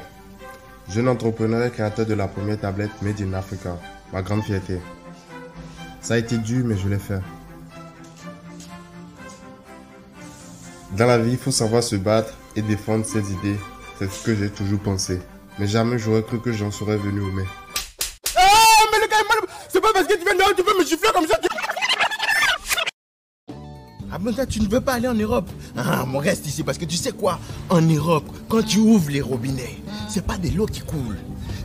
Speaker 15: Jeune entrepreneur et créateur de la première tablette Made in Africa. Ma grande fierté. Ça a été dur, mais je l'ai fait. Dans la vie, il faut savoir se battre et défendre ses idées. C'est ce que j'ai toujours pensé. Mais jamais j'aurais cru que j'en serais venu au mai.
Speaker 16: Ah, mais le gars. C'est pas parce que tu viens de tu peux me gifler comme ça. tu- Ah bon, toi, tu ne veux pas aller en Europe Ah, on reste ici parce que tu sais quoi? En Europe, quand tu ouvres les robinets, c'est pas de l'eau qui coule.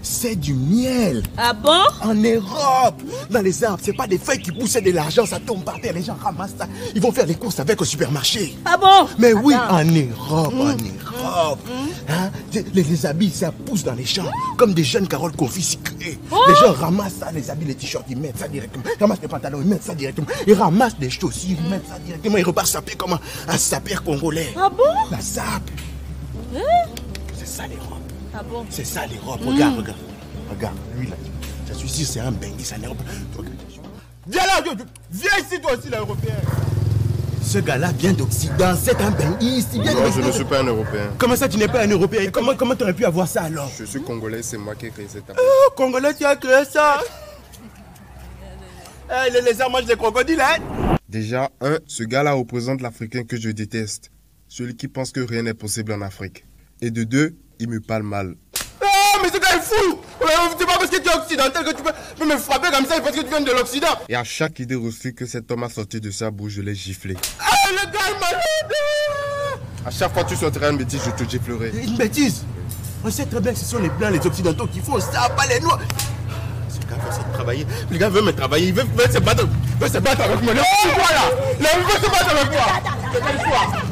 Speaker 16: C'est du miel.
Speaker 11: Ah bon?
Speaker 16: En Europe, dans les arbres, c'est pas des feuilles qui poussent de l'argent, ça tombe par terre, les gens ramassent ça. Ils vont faire les courses avec au supermarché.
Speaker 11: Ah bon?
Speaker 16: Mais oui, en Europe, en Europe. Hein, les, les habits, ça pousse dans les champs, comme des jeunes carottes confisquées. Les gens ramassent ça, les habits, les t-shirts, ils mettent ça directement. Ils ramassent les pantalons, ils mettent ça directement. Ils ramassent des chaussures, ils mettent ça directement. Ils repartent saper comme un, un sapeur congolais.
Speaker 11: Ah bon?
Speaker 16: La sape.
Speaker 11: Hein?
Speaker 16: C'est ça l'Europe.
Speaker 11: Ah bon?
Speaker 16: C'est ça l'Europe.
Speaker 11: Mm.
Speaker 16: Regarde, regarde. Regarde, lui là. Je suis sûr, c'est un bengi, c'est un Europe. Viens là, viens, viens ici toi aussi, l'Européen. Ce gars-là vient d'Occident, c'est un bengi. il vient
Speaker 15: Non, je ne suis pas un Européen.
Speaker 16: Comment ça, tu n'es pas un Européen? Comment comment t'aurais pu avoir ça alors?
Speaker 15: Je suis congolais, c'est moi qui ai créé cette tablette.
Speaker 16: Oh, Congolais, tu as créé ça? Eh, les lézards mangent des crocodiles, hein?
Speaker 15: Déjà, un, ce gars-là représente l'Africain que je déteste. Celui qui pense que rien n'est possible en Afrique. Et de deux, il me parle mal.
Speaker 16: Ah, mais ce gars est fou. C'est pas parce que tu es occidental que tu peux peux me frapper comme ça, parce que tu viens de l'Occident.
Speaker 15: Et à chaque idée reçue que cet homme a sorti de sa bouche, je l'ai giflé.
Speaker 16: Ah, le gars est malade
Speaker 15: À chaque fois que tu sortiras une bêtise, je te giflerai.
Speaker 16: Une bêtise On sait très bien que ce sont les blancs, les occidentaux qui font ça, pas les noirs. Ce gars veut se travailler, le gars veut me travailler, il veut, veut se battre, veut se battre avec moi. Là, il veut se battre avec moi. C'est quelle fois